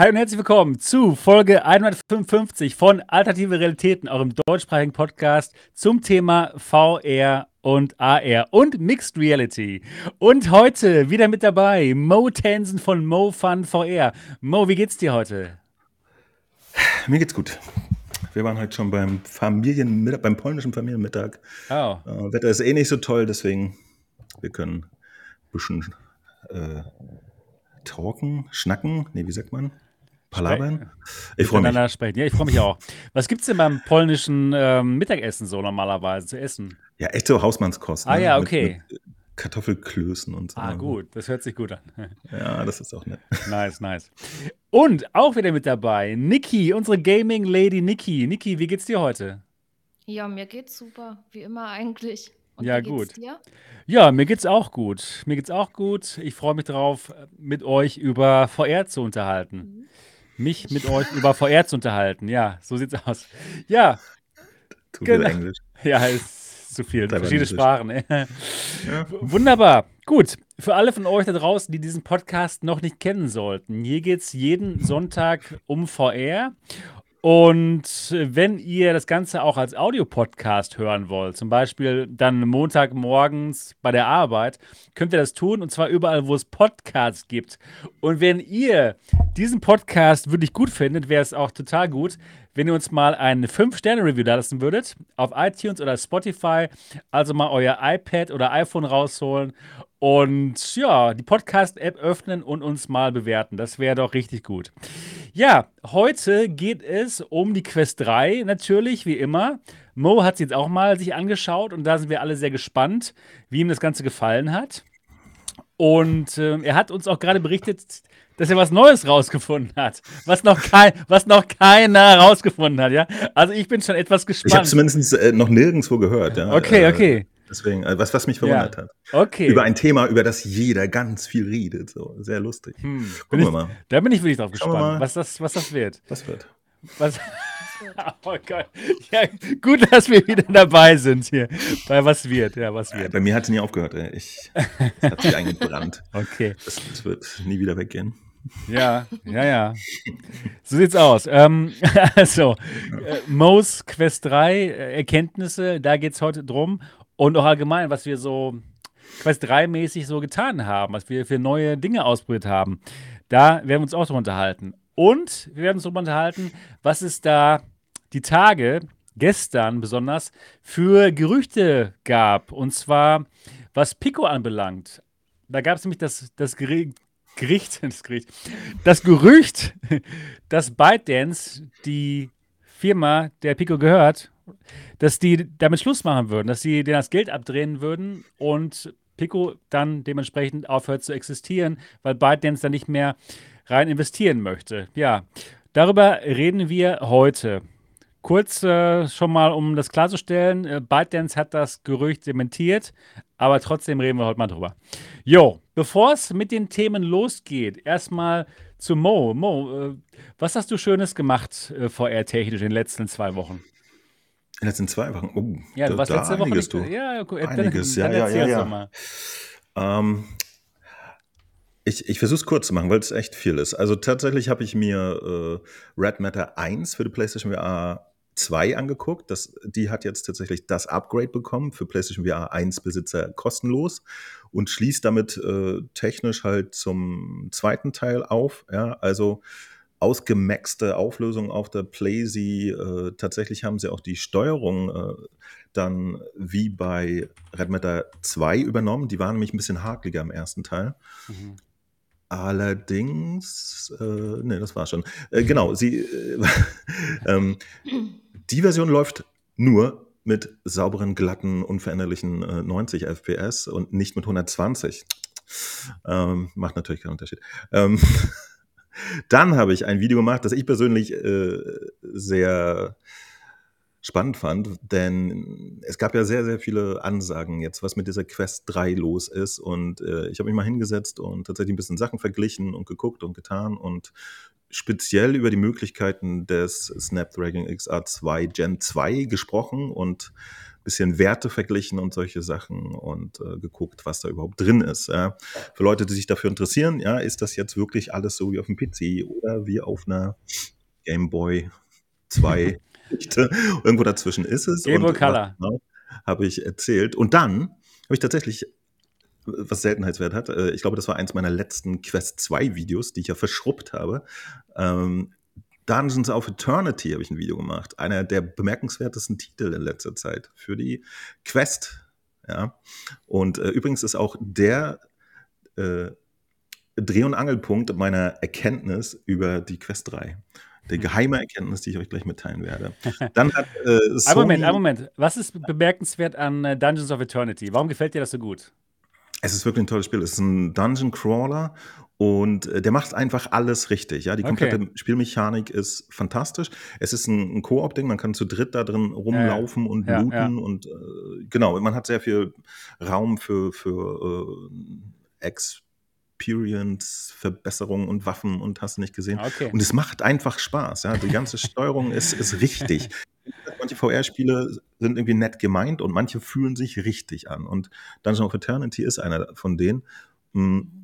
Hi und herzlich willkommen zu Folge 155 von Alternative Realitäten, eurem deutschsprachigen Podcast zum Thema VR und AR und Mixed Reality. Und heute wieder mit dabei Mo Tensen von Mo Fun VR. Mo, wie geht's dir heute? Mir geht's gut. Wir waren heute schon beim Familienmittag, beim polnischen Familienmittag. Oh. Äh, Wetter ist eh nicht so toll, deswegen wir können ein bisschen äh, talken, schnacken, nee, wie sagt man? Palabern? Ich freue mich. Sprechen. Ja, ich freue mich auch. Was gibt es denn beim polnischen ähm, Mittagessen so normalerweise zu essen? Ja, echt so Hausmannskost. Ah ne? ja, okay. Mit, mit Kartoffelklößen und so. Ah, gut, das hört sich gut an. Ja, das ist auch nett. Nice, nice. Und auch wieder mit dabei, Niki, unsere Gaming Lady Niki. Niki, wie geht's dir heute? Ja, mir geht's super, wie immer eigentlich. Und ja, gut. Dir? Ja, mir geht's auch gut. Mir geht's auch gut. Ich freue mich darauf, mit euch über VR zu unterhalten. Mhm. Mich mit euch über VR zu unterhalten. Ja, so sieht's aus. Ja. Zu genau. Englisch. Ja, ist zu viel. Verschiedene Sprachen. Ne? Ja. Wunderbar. Gut. Für alle von euch da draußen, die diesen Podcast noch nicht kennen sollten, hier geht's jeden Sonntag um VR. Und wenn ihr das Ganze auch als Audiopodcast hören wollt, zum Beispiel dann Montagmorgens bei der Arbeit, könnt ihr das tun und zwar überall, wo es Podcasts gibt. Und wenn ihr diesen Podcast wirklich gut findet, wäre es auch total gut, wenn ihr uns mal eine 5-Sterne-Review da lassen würdet auf iTunes oder Spotify. Also mal euer iPad oder iPhone rausholen und ja, die Podcast-App öffnen und uns mal bewerten. Das wäre doch richtig gut. Ja, heute geht es um die Quest 3, natürlich, wie immer. Mo hat sie jetzt auch mal sich angeschaut und da sind wir alle sehr gespannt, wie ihm das Ganze gefallen hat. Und äh, er hat uns auch gerade berichtet, dass er was Neues rausgefunden hat, was noch, kein, was noch keiner rausgefunden hat, ja. Also ich bin schon etwas gespannt. Ich habe zumindest äh, noch nirgendwo gehört, ja. Okay, äh, okay. Deswegen, äh, was, was mich verwundert ja. hat. Okay. Über ein Thema, über das jeder ganz viel redet. So, sehr lustig. Hm. Gucken wir mal. Da bin ich wirklich drauf gespannt, was das, was das wird. Was wird? Was? oh Gott. Ja, gut, dass wir wieder dabei sind hier. Bei was wird, ja, was wird. Bei mir hat es nie aufgehört. Ey. Ich, es hat sich eingebrannt. Okay. Das, das wird nie wieder weggehen. Ja, ja, ja. So sieht's aus. Ähm, also, äh, Mo's Quest 3 äh, Erkenntnisse, da geht's heute drum. Und auch allgemein, was wir so Quest 3-mäßig so getan haben, was wir für neue Dinge ausprobiert haben. Da werden wir uns auch drüber unterhalten. Und wir werden uns darüber unterhalten, was es da die Tage, gestern besonders, für Gerüchte gab. Und zwar, was Pico anbelangt. Da gab es nämlich das, das Gericht, das Gericht, das Gerücht, dass ByteDance, die Firma, der Pico gehört, dass die damit Schluss machen würden, dass sie denen das Geld abdrehen würden und Pico dann dementsprechend aufhört zu existieren, weil ByteDance dann nicht mehr rein investieren möchte. Ja, darüber reden wir heute. Kurz äh, schon mal, um das klarzustellen, äh, ByteDance hat das Gerücht dementiert, aber trotzdem reden wir heute mal drüber. Jo, bevor es mit den Themen losgeht, erstmal zu Mo. Mo, äh, was hast du Schönes gemacht äh, VR-technisch in den letzten zwei Wochen? In den letzten zwei Wochen? Oh, ja, du warst letzte Woche nicht, du. Ja, cool. einiges, dann, dann ja, ja, ja. ja. Ähm, ich, ich versuche es kurz zu machen, weil es echt viel ist. Also tatsächlich habe ich mir äh, Red Matter 1 für die PlayStation VR 2 angeguckt. Das, die hat jetzt tatsächlich das Upgrade bekommen für PlayStation VR 1 Besitzer kostenlos und schließt damit äh, technisch halt zum zweiten Teil auf. Ja, also ausgemaxte Auflösung auf der Playsee. Äh, tatsächlich haben sie auch die Steuerung äh, dann wie bei Red Matter 2 übernommen. Die waren nämlich ein bisschen hakeliger im ersten Teil. Mhm. Allerdings, äh, ne, das war schon. Äh, genau, sie, äh, ähm, die Version läuft nur mit sauberen, glatten, unveränderlichen äh, 90 FPS und nicht mit 120. Ähm, macht natürlich keinen Unterschied. Ähm, Dann habe ich ein Video gemacht, das ich persönlich äh, sehr spannend fand, denn es gab ja sehr, sehr viele Ansagen jetzt, was mit dieser Quest 3 los ist. Und äh, ich habe mich mal hingesetzt und tatsächlich ein bisschen Sachen verglichen und geguckt und getan und speziell über die Möglichkeiten des Snapdragon XR2 Gen 2 gesprochen und bisschen Werte verglichen und solche Sachen und äh, geguckt, was da überhaupt drin ist. Ja. Für Leute, die sich dafür interessieren, ja, ist das jetzt wirklich alles so wie auf dem PC oder wie auf einer Game Boy 2 Irgendwo dazwischen ist es. Game Boy Color. Habe ich erzählt. Und dann habe ich tatsächlich was Seltenheitswert hat. Äh, ich glaube, das war eins meiner letzten Quest 2 Videos, die ich ja verschrubbt habe. Ähm, Dungeons of Eternity habe ich ein Video gemacht. Einer der bemerkenswertesten Titel in letzter Zeit für die Quest. Ja. Und äh, übrigens ist auch der äh, Dreh- und Angelpunkt meiner Erkenntnis über die Quest 3. Der hm. geheime Erkenntnis, die ich euch gleich mitteilen werde. Dann hat äh, Sony ein Moment, ein Moment. Was ist bemerkenswert an äh, Dungeons of Eternity? Warum gefällt dir das so gut? Es ist wirklich ein tolles Spiel. Es ist ein Dungeon Crawler und äh, der macht einfach alles richtig. Ja, die komplette okay. Spielmechanik ist fantastisch. Es ist ein, ein Koop-Ding. Man kann zu dritt da drin rumlaufen ja, und ja, looten ja. und äh, genau. Man hat sehr viel Raum für für äh, Experience, Verbesserungen und Waffen und hast du nicht gesehen. Okay. Und es macht einfach Spaß. Ja, die ganze Steuerung ist ist richtig. Manche VR-Spiele sind irgendwie nett gemeint und manche fühlen sich richtig an. Und Dungeon of Eternity ist einer von denen. Hm, äh,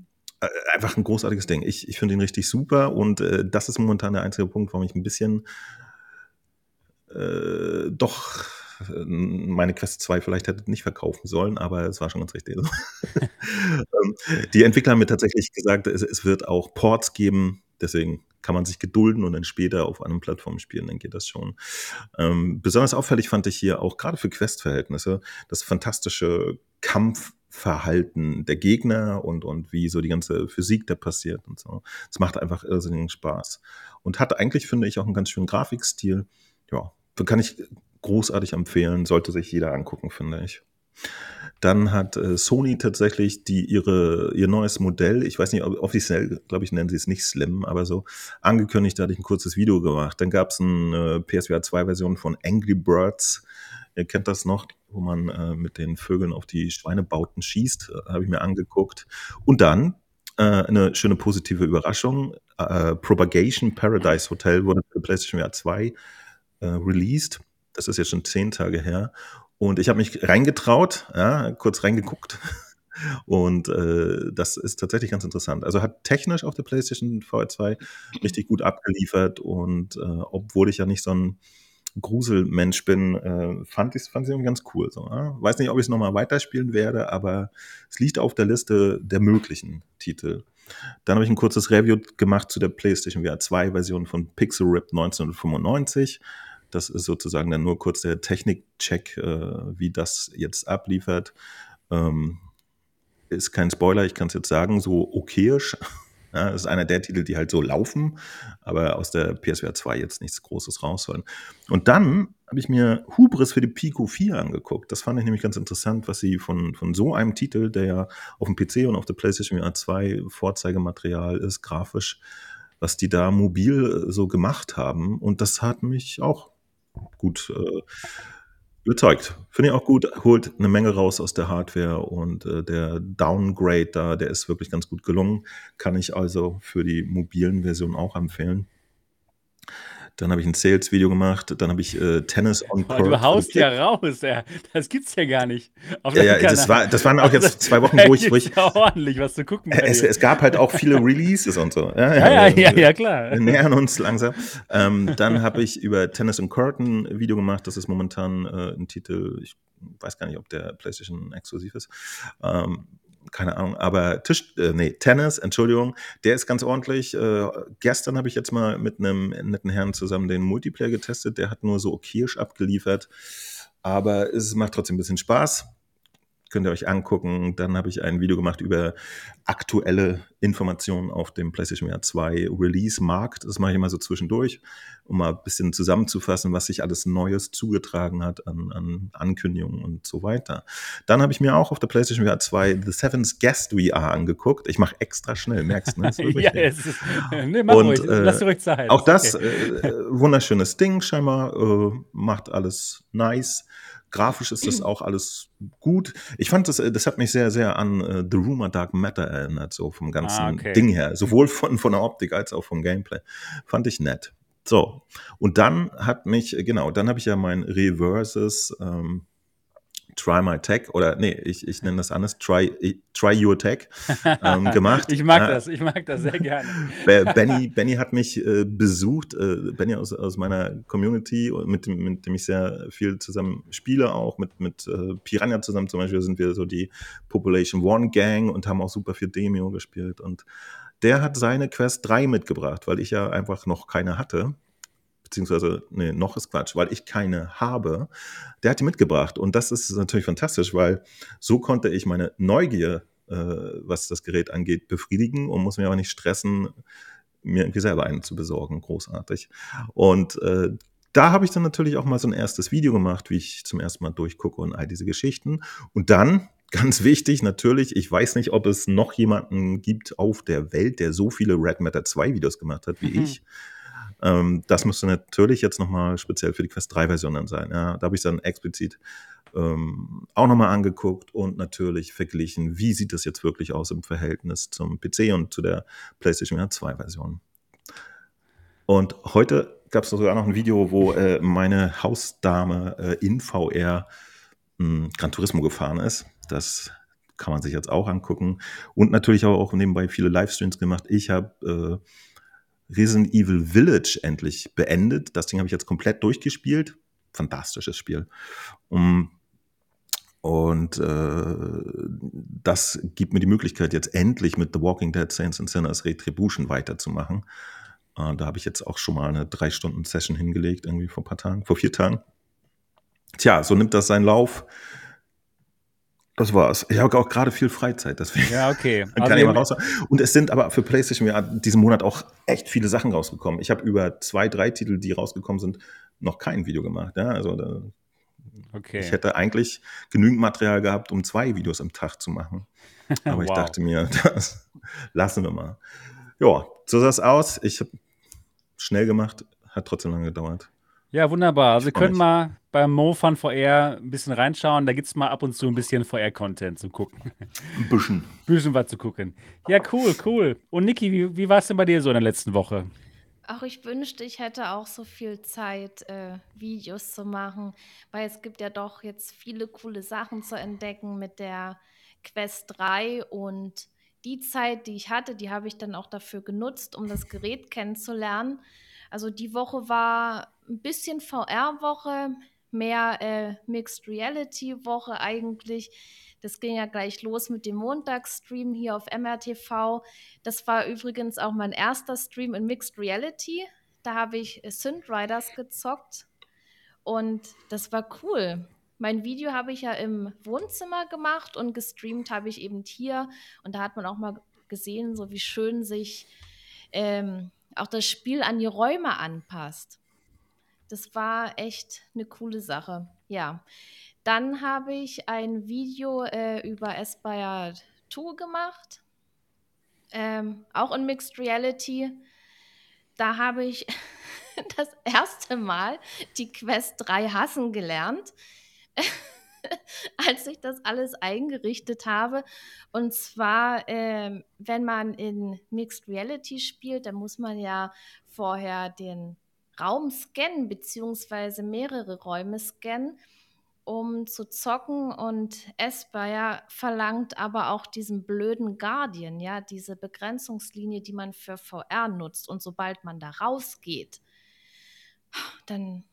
einfach ein großartiges Ding. Ich, ich finde ihn richtig super und äh, das ist momentan der einzige Punkt, warum ich ein bisschen äh, doch äh, meine Quest 2 vielleicht hätte nicht verkaufen sollen, aber es war schon ganz richtig. Ähm, die Entwickler haben mir tatsächlich gesagt, es, es, wird auch Ports geben, deswegen kann man sich gedulden und dann später auf anderen Plattformen spielen, dann geht das schon. Ähm, besonders auffällig fand ich hier auch gerade für Quest-Verhältnisse das fantastische Kampf Verhalten der Gegner und, und wie so die ganze Physik da passiert und so. Es macht einfach irrsinnigen Spaß. Und hat eigentlich, finde ich, auch einen ganz schönen Grafikstil. Ja, kann ich großartig empfehlen, sollte sich jeder angucken, finde ich. Dann hat äh, Sony tatsächlich die ihre ihr neues Modell, ich weiß nicht, offiziell, glaube ich, nennen sie es nicht Slim, aber so angekündigt, da hatte ich ein kurzes Video gemacht. Dann gab es eine PSVR 2 Version von Angry Birds. Ihr kennt das noch, wo man äh, mit den Vögeln auf die Schweinebauten schießt, äh, habe ich mir angeguckt. Und dann äh, eine schöne positive Überraschung. Äh, Propagation Paradise Hotel wurde für PlayStation VR 2 äh, released. Das ist jetzt schon zehn Tage her. Und ich habe mich reingetraut, ja, kurz reingeguckt. Und äh, das ist tatsächlich ganz interessant. Also hat technisch auf der PlayStation VR 2 richtig gut abgeliefert. Und äh, obwohl ich ja nicht so ein Gruselmensch bin, äh, fand ich es fand ganz cool. So, ja? Weiß nicht, ob ich es nochmal weiterspielen werde, aber es liegt auf der Liste der möglichen Titel. Dann habe ich ein kurzes Review gemacht zu der PlayStation VR 2 Version von Pixel Rip 1995. Das ist sozusagen dann nur kurz der Technikcheck, äh, wie das jetzt abliefert. Ähm, ist kein Spoiler, ich kann es jetzt sagen, so okayisch. Ja, das ist einer der Titel, die halt so laufen, aber aus der PSVR 2 jetzt nichts Großes rausholen. Und dann habe ich mir Hubris für die Pico 4 angeguckt. Das fand ich nämlich ganz interessant, was sie von, von so einem Titel, der ja auf dem PC und auf der PlayStation VR 2 Vorzeigematerial ist, grafisch, was die da mobil so gemacht haben. Und das hat mich auch gut äh, überzeugt. Finde ich auch gut, holt eine Menge raus aus der Hardware und äh, der Downgrade da, der ist wirklich ganz gut gelungen. Kann ich also für die mobilen Versionen auch empfehlen. Dann habe ich ein Sales-Video gemacht. Dann habe ich äh, Tennis on Court. Du haust ja raus, ja. Das gibt's ja gar nicht. ja, ja, das, war, das waren auch jetzt also, zwei Wochen, wo ich. Wo ich ja ordentlich was zu gucken. Es, es, gab halt auch viele Releases und so. Ja, ja, ja, ja, ja klar. Wir nähern uns langsam. Ähm, dann habe ich über Tennis on Court ein Video gemacht. Das ist momentan äh, ein Titel, ich weiß gar nicht, ob der PlayStation exklusiv ist. Ähm, keine Ahnung, aber Tisch, äh, nee, Tennis, Entschuldigung, der ist ganz ordentlich. Äh, gestern habe ich jetzt mal mit einem netten Herrn zusammen den Multiplayer getestet, der hat nur so okayisch abgeliefert, aber es macht trotzdem ein bisschen Spaß könnt ihr euch angucken. Dann habe ich ein Video gemacht über aktuelle Informationen auf dem PlayStation VR 2 Release-Markt. Das mache ich immer so zwischendurch, um mal ein bisschen zusammenzufassen, was sich alles Neues zugetragen hat an, an Ankündigungen und so weiter. Dann habe ich mir auch auf der PlayStation VR 2 The Seventh Guest VR angeguckt. Ich mache extra schnell, merkst du? Ne? ja, es ist, nee, mach und, ruhig, äh, lass ruhig Zeit. Auch das, okay. äh, wunderschönes Ding scheinbar, äh, macht alles nice. Grafisch ist das auch alles gut. Ich fand das, äh, das hat mich sehr, sehr an uh, The Rumor Dark Matter erinnert, so vom ganzen ah, okay. Ding her. Sowohl von, von der Optik als auch vom Gameplay. Fand ich nett. So, und dann hat mich, genau, dann habe ich ja mein Reverses ähm, Try My Tech oder nee, ich, ich nenne das anders, Try, try Your Tech ähm, gemacht. ich mag äh, das, ich mag das sehr gerne. Benny, Benny hat mich äh, besucht, äh, Benny aus, aus meiner Community, mit dem, mit dem ich sehr viel zusammen spiele, auch mit, mit äh, Piranha zusammen zum Beispiel sind wir so die Population One Gang und haben auch super viel Demio gespielt und der hat seine Quest 3 mitgebracht, weil ich ja einfach noch keine hatte beziehungsweise, nee, noch ist Quatsch, weil ich keine habe, der hat die mitgebracht. Und das ist natürlich fantastisch, weil so konnte ich meine Neugier, äh, was das Gerät angeht, befriedigen und muss mich aber nicht stressen, mir irgendwie selber einen zu besorgen. Großartig. Und äh, da habe ich dann natürlich auch mal so ein erstes Video gemacht, wie ich zum ersten Mal durchgucke und all diese Geschichten. Und dann, ganz wichtig, natürlich, ich weiß nicht, ob es noch jemanden gibt auf der Welt, der so viele Red Matter 2 Videos gemacht hat wie mhm. ich. Ähm, das müsste natürlich jetzt nochmal speziell für die Quest 3 Version sein. Ja, da habe ich dann explizit ähm, auch nochmal angeguckt und natürlich verglichen, wie sieht das jetzt wirklich aus im Verhältnis zum PC und zu der PlayStation 2 Version. Und heute gab es sogar noch ein Video, wo äh, meine Hausdame äh, in VR mh, hm, Gran Turismo gefahren ist. Das kann man sich jetzt auch angucken. Und natürlich auch nebenbei viele Livestreams gemacht. Ich habe äh, Resident Evil Village endlich beendet. Das Ding habe ich jetzt komplett durchgespielt. Fantastisches Spiel. Um, und äh, das gibt mir die Möglichkeit, jetzt endlich mit The Walking Dead Saints and Sinners Retribution weiterzumachen. Äh, da habe ich jetzt auch schon mal eine drei Stunden Session hingelegt, irgendwie vor ein paar Tagen, vor vier Tagen. Tja, so nimmt das seinen Lauf. Das war's. Ich habe auch gerade viel Freizeit, deswegen. Ja, okay. kann also ich mal raus. Und es sind aber für PlayStation ja diesen Monat auch echt viele Sachen rausgekommen. Ich habe über zwei, drei Titel, die rausgekommen sind, noch kein Video gemacht. Ja, also da, okay. ich hätte eigentlich genügend Material gehabt, um zwei Videos am Tag zu machen. Aber wow. ich dachte mir, das lassen wir mal. Ja, so sah es aus. Ich habe schnell gemacht, hat trotzdem lange gedauert. Ja, wunderbar. Also, wir können mal beim MoFun VR ein bisschen reinschauen. Da gibt es mal ab und zu ein bisschen VR-Content zu gucken. Ein bisschen. Ein bisschen was zu gucken. Ja, cool, cool. Und Niki, wie, wie war es denn bei dir so in der letzten Woche? Ach, ich wünschte, ich hätte auch so viel Zeit, äh, Videos zu machen, weil es gibt ja doch jetzt viele coole Sachen zu entdecken mit der Quest 3 und die Zeit, die ich hatte, die habe ich dann auch dafür genutzt, um das Gerät kennenzulernen. Also die Woche war ein bisschen VR-Woche, mehr äh, Mixed Reality-Woche eigentlich. Das ging ja gleich los mit dem Montagsstream hier auf MRTV. Das war übrigens auch mein erster Stream in Mixed Reality. Da habe ich äh, Synth Riders gezockt und das war cool. Mein Video habe ich ja im Wohnzimmer gemacht und gestreamt habe ich eben hier. Und da hat man auch mal gesehen, so wie schön sich ähm, auch das Spiel an die Räume anpasst. Das war echt eine coole Sache. Ja. Dann habe ich ein Video äh, über Aspire 2 gemacht. Ähm, auch in Mixed Reality. Da habe ich das erste Mal die Quest 3 hassen gelernt. als ich das alles eingerichtet habe. Und zwar, äh, wenn man in Mixed Reality spielt, dann muss man ja vorher den Raum scannen, beziehungsweise mehrere Räume scannen, um zu zocken. Und Aspire verlangt aber auch diesen blöden Guardian, ja, diese Begrenzungslinie, die man für VR nutzt. Und sobald man da rausgeht, dann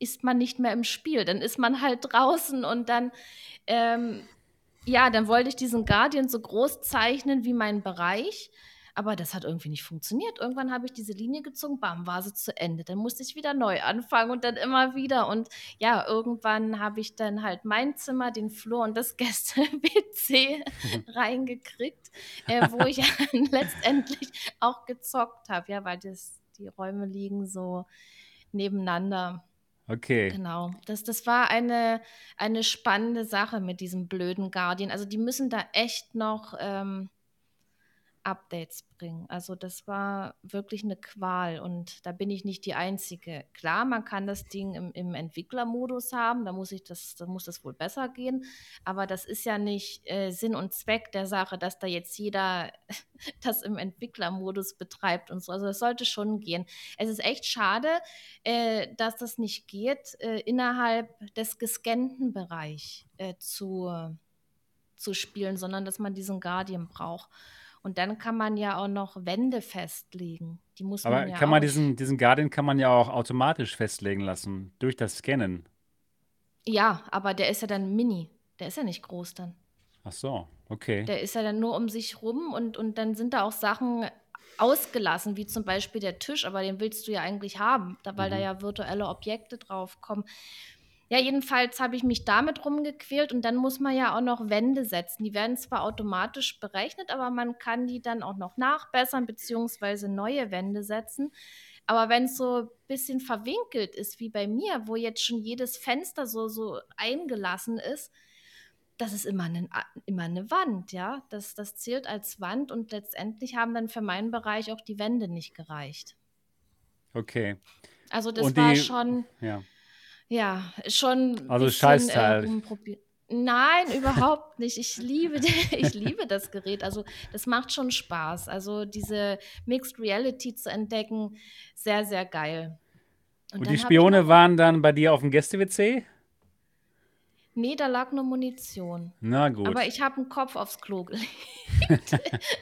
ist man nicht mehr im Spiel. Dann ist man halt draußen und dann, ähm, ja, dann wollte ich diesen Guardian so groß zeichnen wie mein Bereich. Aber das hat irgendwie nicht funktioniert. Irgendwann habe ich diese Linie gezogen, bam, war sie zu Ende. Dann musste ich wieder neu anfangen und dann immer wieder. Und ja, irgendwann habe ich dann halt mein Zimmer, den Flur und das Gäste-WC reingekriegt, äh, wo ich letztendlich auch gezockt habe, ja, weil das, die Räume liegen so nebeneinander. Okay. Genau. Das, das war eine, eine spannende Sache mit diesem blöden Guardian. Also die müssen da echt noch ähm, Updates bringen. Also das war wirklich eine Qual und da bin ich nicht die Einzige. Klar, man kann das Ding im, im Entwicklermodus haben, da muss ich das, da muss das wohl besser gehen. Aber das ist ja nicht äh, Sinn und Zweck der Sache, dass da jetzt jeder das im Entwicklermodus betreibt und so. Also es sollte schon gehen. Es ist echt schade, äh, dass das nicht geht, äh, innerhalb des gescannten Bereichs äh, zu, zu spielen, sondern dass man diesen Guardian braucht. Und dann kann man ja auch noch Wände festlegen. Die muss Aber man ja kann man diesen, diesen Guardian kann man ja auch automatisch festlegen lassen, durch das Scannen. Ja, aber der ist ja dann mini. Der ist ja nicht groß dann. Ach so, okay. Der ist ja dann nur um sich rum und, und dann sind da auch Sachen ausgelassen, wie zum Beispiel der Tisch, aber den willst du ja eigentlich haben, da, weil da Mhm. ja virtuelle Objekte drauf kommen. Ja, jedenfalls habe ich mich damit rumgequält und dann muss man ja auch noch Wände setzen. Die werden zwar automatisch berechnet, aber man kann die dann auch noch nachbessern beziehungsweise neue Wände setzen. Aber wenn es so ein bisschen verwinkelt ist, wie bei mir, wo jetzt schon jedes Fenster so, so eingelassen ist, das ist immer eine, immer eine Wand, ja. Das, das zählt als Wand und letztendlich haben dann für meinen Bereich auch die Wände nicht gereicht. Okay. Also das Und war die, schon, ja, ja, schon also bisschen äh, Scheißteil. rumprobiert. Nein, überhaupt nicht. Ich liebe, ich liebe das Gerät. Also das macht schon Spaß. Also diese Mixed Reality zu entdecken, sehr, sehr geil. Und Und die Spione waren dann bei dir auf dem Gäste-WC? nee, da lag nur Munition. Na Aber gut. ich habe einen Kopf aufs Klo gelegt.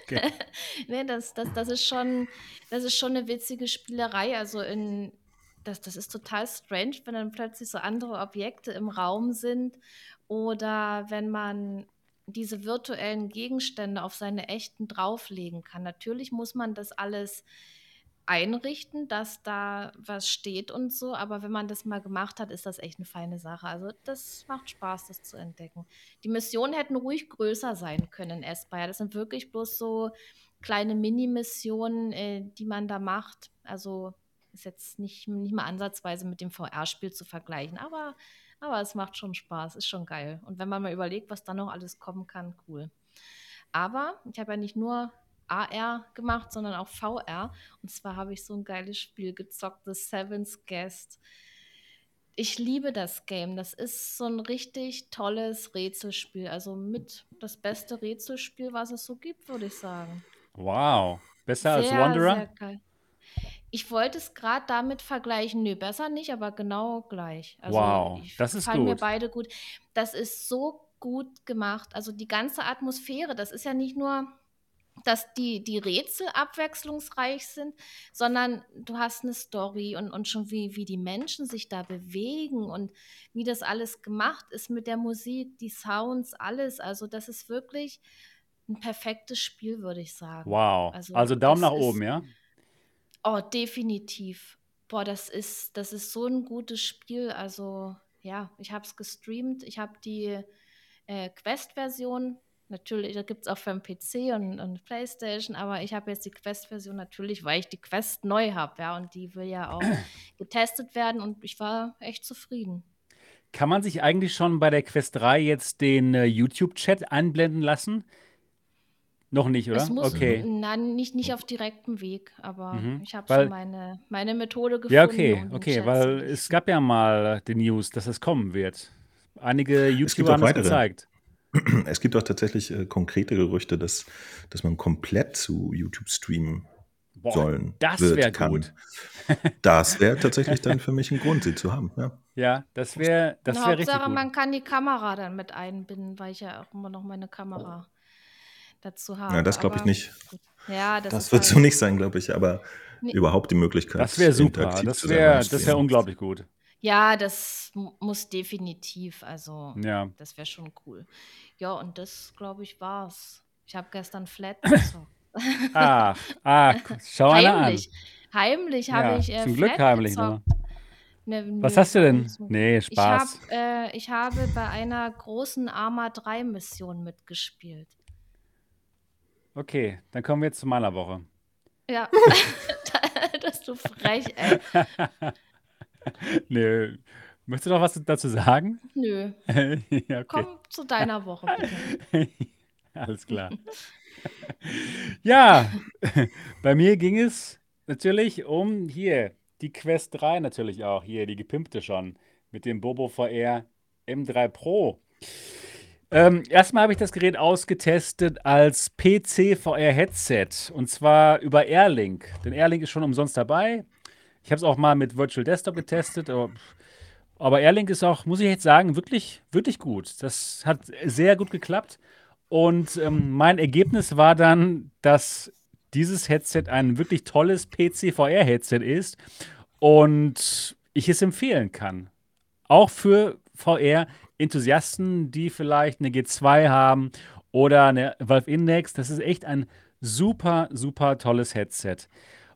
Okay. nee, das, das, das, ist schon, das ist schon eine witzige Spielerei. Also in, das, das ist total strange, wenn dann plötzlich so andere Objekte im Raum sind oder wenn man diese virtuellen Gegenstände auf seine echten drauflegen kann. Natürlich muss man das alles einrichten, dass da was steht und so, aber wenn man das mal gemacht hat, ist das echt eine feine Sache. Also das macht Spaß, das zu entdecken. Die Missionen hätten ruhig größer sein können in Espire. Das sind wirklich bloß so kleine Mini-Missionen, äh, die man da macht. Also ist jetzt nicht, nicht mal ansatzweise mit dem VR-Spiel zu vergleichen, aber, aber es macht schon Spaß, ist schon geil. Und wenn man mal überlegt, was da noch alles kommen kann, cool. Aber ich habe ja nicht nur AR gemacht, sondern auch VR. Und zwar habe ich so ein geiles Spiel gezockt, The Seventh Guest. Ich liebe das Game. Das ist so ein richtig tolles Rätselspiel. Also mit das beste Rätselspiel, was es so gibt, würde ich sagen. Wow. Besser als Sehr, sehr Wanderer? geil. Ich wollte es gerade damit vergleichen. Nö, besser nicht, aber genau gleich. Also Wow, das ist gefallen mir gut. beide gut. Das ist so gut gemacht. Also die ganze Atmosphäre, das ist ja nicht nur, dass die, die Rätsel abwechslungsreich sind, sondern du hast eine Story und, und schon wie, wie die Menschen sich da bewegen und wie das alles gemacht ist mit der Musik, die Sounds, alles. Also das ist wirklich ein perfektes Spiel, würde ich sagen. Wow. Also Also Daumen nach oben, ja? Oh, definitiv. Boah, das ist, das ist so ein gutes Spiel. Also ja, ich habe es gestreamt. Ich habe die äh, Quest-Version. Natürlich, da gibt es auch für den PC und, und Playstation, aber ich habe jetzt die Quest-Version natürlich, weil ich die Quest neu habe, ja, und die will ja auch getestet werden und ich war echt zufrieden. Kann man sich eigentlich schon bei der Quest 3 jetzt den äh, YouTube-Chat einblenden lassen? Noch nicht, Es oder? muss, Okay. nein, nicht, nicht auf direktem Weg, aber Mhm. ich habe Weil, meine, meine Methode ja, gefunden, okay, den okay, zu weil es gab ja mal die News, dass es kommen wird. Einige Es YouTuber haben weitere. gezeigt. Es gibt auch tatsächlich äh, konkrete Gerüchte, dass, dass man komplett zu YouTube streamen Boah, sollen, das wäre gut. Das wäre tatsächlich dann für mich ein Grund, sie zu haben. Ja. Ja, das wäre das wär richtig Hauptsache, gut. man kann die Kamera dann mit einbinden, weil ich ja auch immer noch meine Kamera dazu Ja, habe. das glaube ich nicht. Ja, das Das wird so halt. nicht sein, glaube ich, aber Nee. überhaupt die Möglichkeit, Das wäre super. Das wäre das wär unglaublich gut. Ja, das mu- muss definitiv. Also, Ja. das wäre schon cool. Ja, und das, glaube ich, war's. Ich habe gestern Flat gezockt. Ach, ach, schau einer an. Heimlich. Heimlich habe Ja, ich äh, zum Glück Flat heimlich gezockt. nur. Ne, Was hast du denn? Nee, Ich habe Spaß. äh, ich habe bei einer großen Arma 3 Mission mitgespielt. Okay, dann kommen wir jetzt zu meiner Woche. Ja, das ist so frech, ey. Nö. Möchtest du noch was dazu sagen? Nö, ja, okay. komm zu deiner Woche, bitte. Alles klar. ja, bei mir ging es natürlich um hier die Quest 3 natürlich auch, hier die gepimpte schon mit dem Bobo VR M3 Pro. Ähm, erstmal habe ich das Gerät ausgetestet als PC-VR-Headset und zwar über Airlink. Denn Airlink ist schon umsonst dabei. Ich habe es auch mal mit Virtual Desktop getestet, aber, Airlink ist auch, muss ich jetzt sagen, wirklich, wirklich gut. Das hat sehr gut geklappt. Und ähm, mein Ergebnis war dann, dass dieses Headset ein wirklich tolles PC-VR-Headset ist und ich es empfehlen kann. Auch für VR-Enthusiasten, die vielleicht eine G2 haben oder eine Valve Index. Das ist echt ein super, super tolles Headset.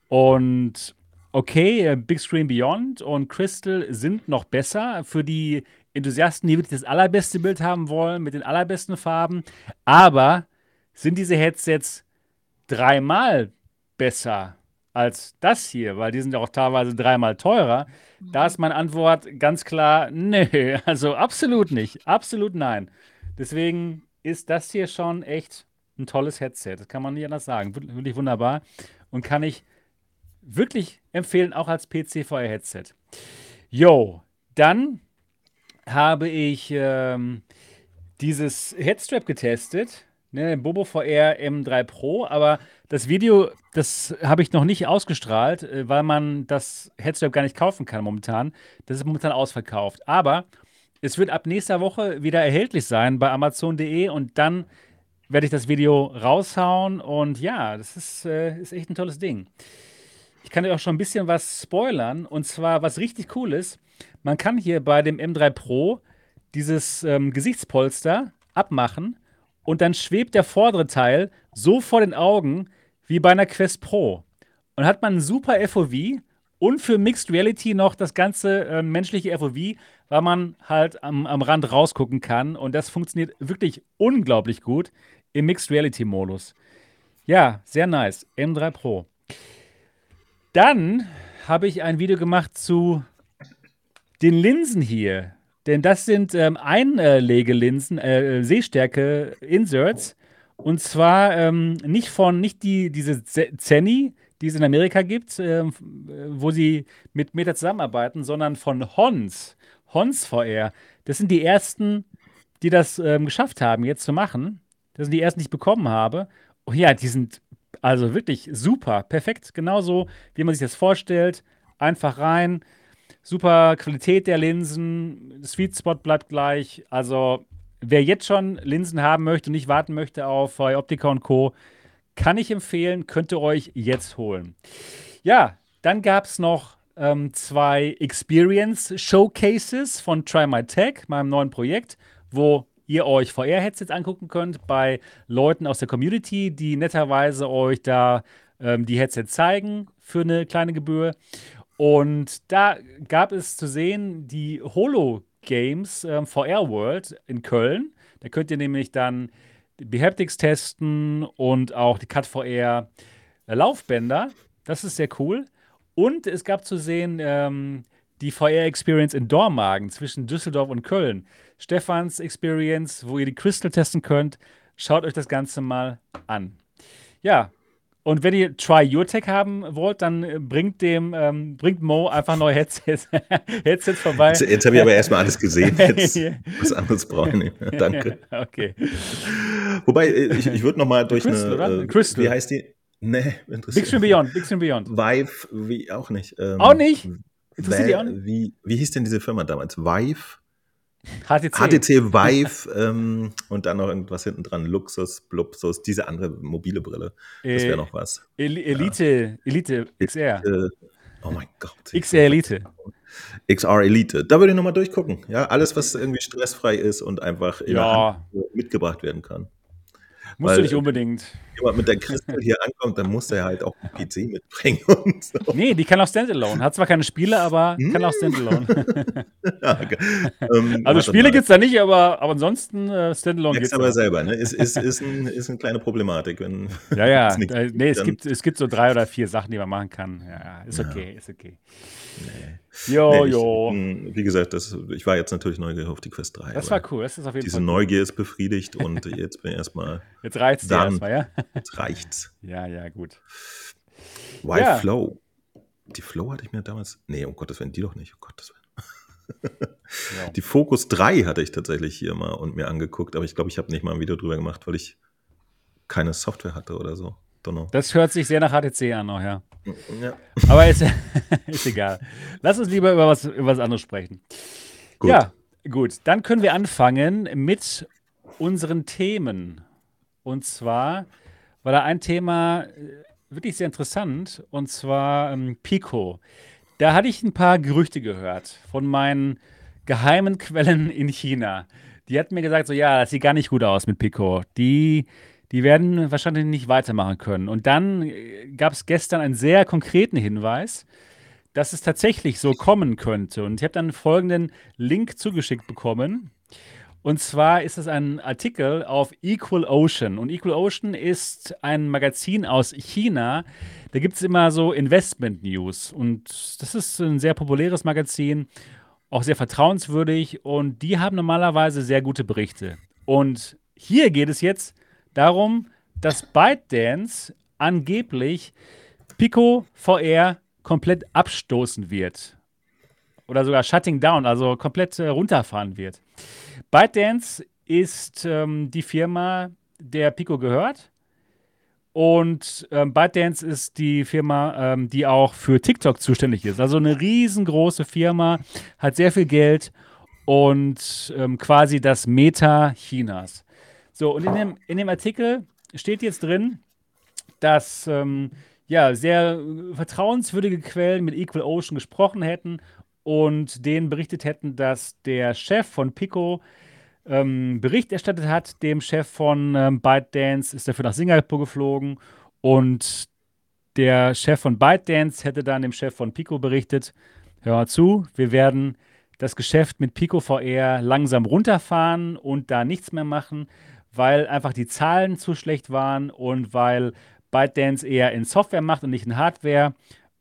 Und okay, äh, Big Screen Beyond und Crystal sind noch besser für die Enthusiasten, die wirklich das allerbeste Bild haben wollen, mit den allerbesten Farben. Aber sind diese Headsets dreimal besser als das hier, weil die sind ja auch teilweise dreimal teurer. Da ist meine Antwort ganz klar, nee, also absolut nicht, absolut nein. Deswegen ist das hier schon echt ein tolles Headset. Das kann man nicht anders sagen. Wirklich wunderbar und kann ich wirklich empfehlen, auch als PC-VR-Headset. Jo, dann habe ich ähm, dieses Headstrap getestet, ne, Bobo VR M3 Pro, aber das Video, das habe ich noch nicht ausgestrahlt, äh, weil man das Headstrap gar nicht kaufen kann momentan. Das ist momentan ausverkauft. Aber es wird ab nächster Woche wieder erhältlich sein bei Amazon.de und dann werde ich das Video raushauen und ja, das ist, äh, ist echt ein tolles Ding. Ich kann euch auch schon ein bisschen was spoilern und zwar was richtig cool ist. Man kann hier bei dem M3 Pro dieses ähm, Gesichtspolster abmachen und dann schwebt der vordere Teil so vor den Augen wie bei einer Quest Pro. Und hat man ein super FOV und für Mixed Reality noch das ganze äh, menschliche FOV, weil man halt am, am Rand rausgucken kann. Und das funktioniert wirklich unglaublich gut im Mixed Reality Modus. Ja, sehr nice. M3 Pro. Dann habe ich ein Video gemacht zu den Linsen hier. Denn das sind ähm, Einlegelinsen, äh, Sehstärke-Inserts. Und zwar ähm, nicht von, nicht die, diese Zenny, die es in Amerika gibt, äh, wo sie mit Meta zusammenarbeiten, sondern von Hons. Hons VR. Das sind die ersten, die das ähm, geschafft haben, jetzt zu machen. Das sind die ersten, die ich bekommen habe. Oh ja, die sind also wirklich super, perfekt, genauso wie man sich das vorstellt. Einfach rein, super Qualität der Linsen, Sweet Spot bleibt gleich. Also wer jetzt schon Linsen haben möchte und nicht warten möchte auf Optica und Co., kann ich empfehlen, könnt ihr euch jetzt holen. Ja, dann gab es noch ähm, zwei Experience Showcases von Try My Tech, meinem neuen Projekt, wo ihr euch VR-Headsets angucken könnt bei Leuten aus der Community, die netterweise euch da ähm, die Headsets zeigen für eine kleine Gebühr. Und da gab es zu sehen die Holo Games ähm, VR World in Köln. Da könnt ihr nämlich dann die Haptics testen und auch die Cut VR äh, Laufbänder. Das ist sehr cool. Und es gab zu sehen ähm, die VR Experience in Dormagen zwischen Düsseldorf und Köln. Stefans Experience, wo ihr die Crystal testen könnt. Schaut euch das Ganze mal an. Ja, und wenn ihr Try Your Tech haben wollt, dann äh, bringt dem ähm, bringt Mo einfach neue Headsets, Headsets vorbei. Jetzt, jetzt habe ich aber erstmal alles gesehen. Jetzt was anderes brauche ich nicht mehr. Danke. okay. Wobei, äh, ich, ich würde noch mal durch Crystal, eine. Oder? Crystal. Wie heißt die? Nee, interessiert Big Screen Beyond. Big Screen Beyond. Vive, wie auch nicht. Ähm, auch nicht? Interessiert die auch nicht? Wie, wie hieß denn diese Firma damals? Vive? HTC. HTC Vive ähm, und dann noch irgendwas hinten dran, Luxus, Blubsus, diese andere mobile Brille. Das wäre äh, noch was. Elite, ja. Elite XR. Elite, oh mein Gott. XR Elite. XR Elite. Da würde ich nochmal durchgucken. Ja, alles, was irgendwie stressfrei ist und einfach ja. mitgebracht werden kann. Musst du nicht unbedingt. Jemand mit der Crystal hier ankommt, dann muss er halt auch einen PC mitbringen. Und so. Nee, die kann auch Standalone. Hat zwar keine Spiele, aber hm. kann auch Standalone. ja, okay. ähm, also Spiele gibt es da nicht, aber, aber ansonsten äh, Standalone gibt es. aber auch. selber, ne? Ist, ist, ist, ein, ist eine kleine Problematik. Wenn ja, ja. Äh, nee, es gibt, es gibt so drei oder vier Sachen, die man machen kann. Ja, ist okay, ist okay. Nee. Jo, nee, jo. Hm, wie gesagt, das, ich war jetzt natürlich neugierig auf die Quest 3. Das war cool, das ist auf jeden diese Fall. Diese Neugier ist befriedigt und jetzt bin ich erstmal Jetzt reicht's dir erstmal, ja? Jetzt reicht's. Ja, ja, gut. Why ja. Flow? Die Flow hatte ich mir damals. Nee, um Gottes Willen, die doch nicht. Um Gottes Willen. ja. Die Focus 3 hatte ich tatsächlich hier mal und mir angeguckt, aber ich glaube, ich habe nicht mal ein Video drüber gemacht, weil ich keine Software hatte oder so. Das hört sich sehr nach HTC an, noch, ja. ja. Aber ist, ist egal. Lass uns lieber über was, über was anderes sprechen. Gut. Ja, gut. Dann können wir anfangen mit unseren Themen. Und zwar war da ein Thema äh, wirklich sehr interessant, und zwar ähm, Pico. Da hatte ich ein paar Gerüchte gehört von meinen geheimen Quellen in China. Die hatten mir gesagt, so ja, das sieht gar nicht gut aus mit Pico. Die, die werden wahrscheinlich nicht weitermachen können. Und dann äh, gab es gestern einen sehr konkreten Hinweis, dass es tatsächlich so kommen könnte. Und ich habe dann folgenden Link zugeschickt bekommen. Und zwar ist es ein Artikel auf Equal Ocean. Und Equal Ocean ist ein Magazin aus China. Da gibt es immer so Investment News. Und das ist ein sehr populäres Magazin, auch sehr vertrauenswürdig. Und die haben normalerweise sehr gute Berichte. Und hier geht es jetzt darum, dass ByteDance angeblich Pico VR komplett abstoßen wird. Oder sogar shutting down, also komplett äh, runterfahren wird. ByteDance ist ähm, die Firma, der Pico gehört. Und ähm, ByteDance ist die Firma, ähm, die auch für TikTok zuständig ist. Also eine riesengroße Firma, hat sehr viel Geld und ähm, quasi das Meta Chinas. So, und in dem, in dem Artikel steht jetzt drin, dass ähm, ja, sehr vertrauenswürdige Quellen mit Equal Ocean gesprochen hätten und denen berichtet hätten, dass der Chef von Pico ähm, Bericht erstattet hat. Dem Chef von ähm, ByteDance ist dafür nach Singapur geflogen und der Chef von ByteDance hätte dann dem Chef von Pico berichtet: Hör mal zu, wir werden das Geschäft mit Pico VR langsam runterfahren und da nichts mehr machen, weil einfach die Zahlen zu schlecht waren und weil ByteDance eher in Software macht und nicht in Hardware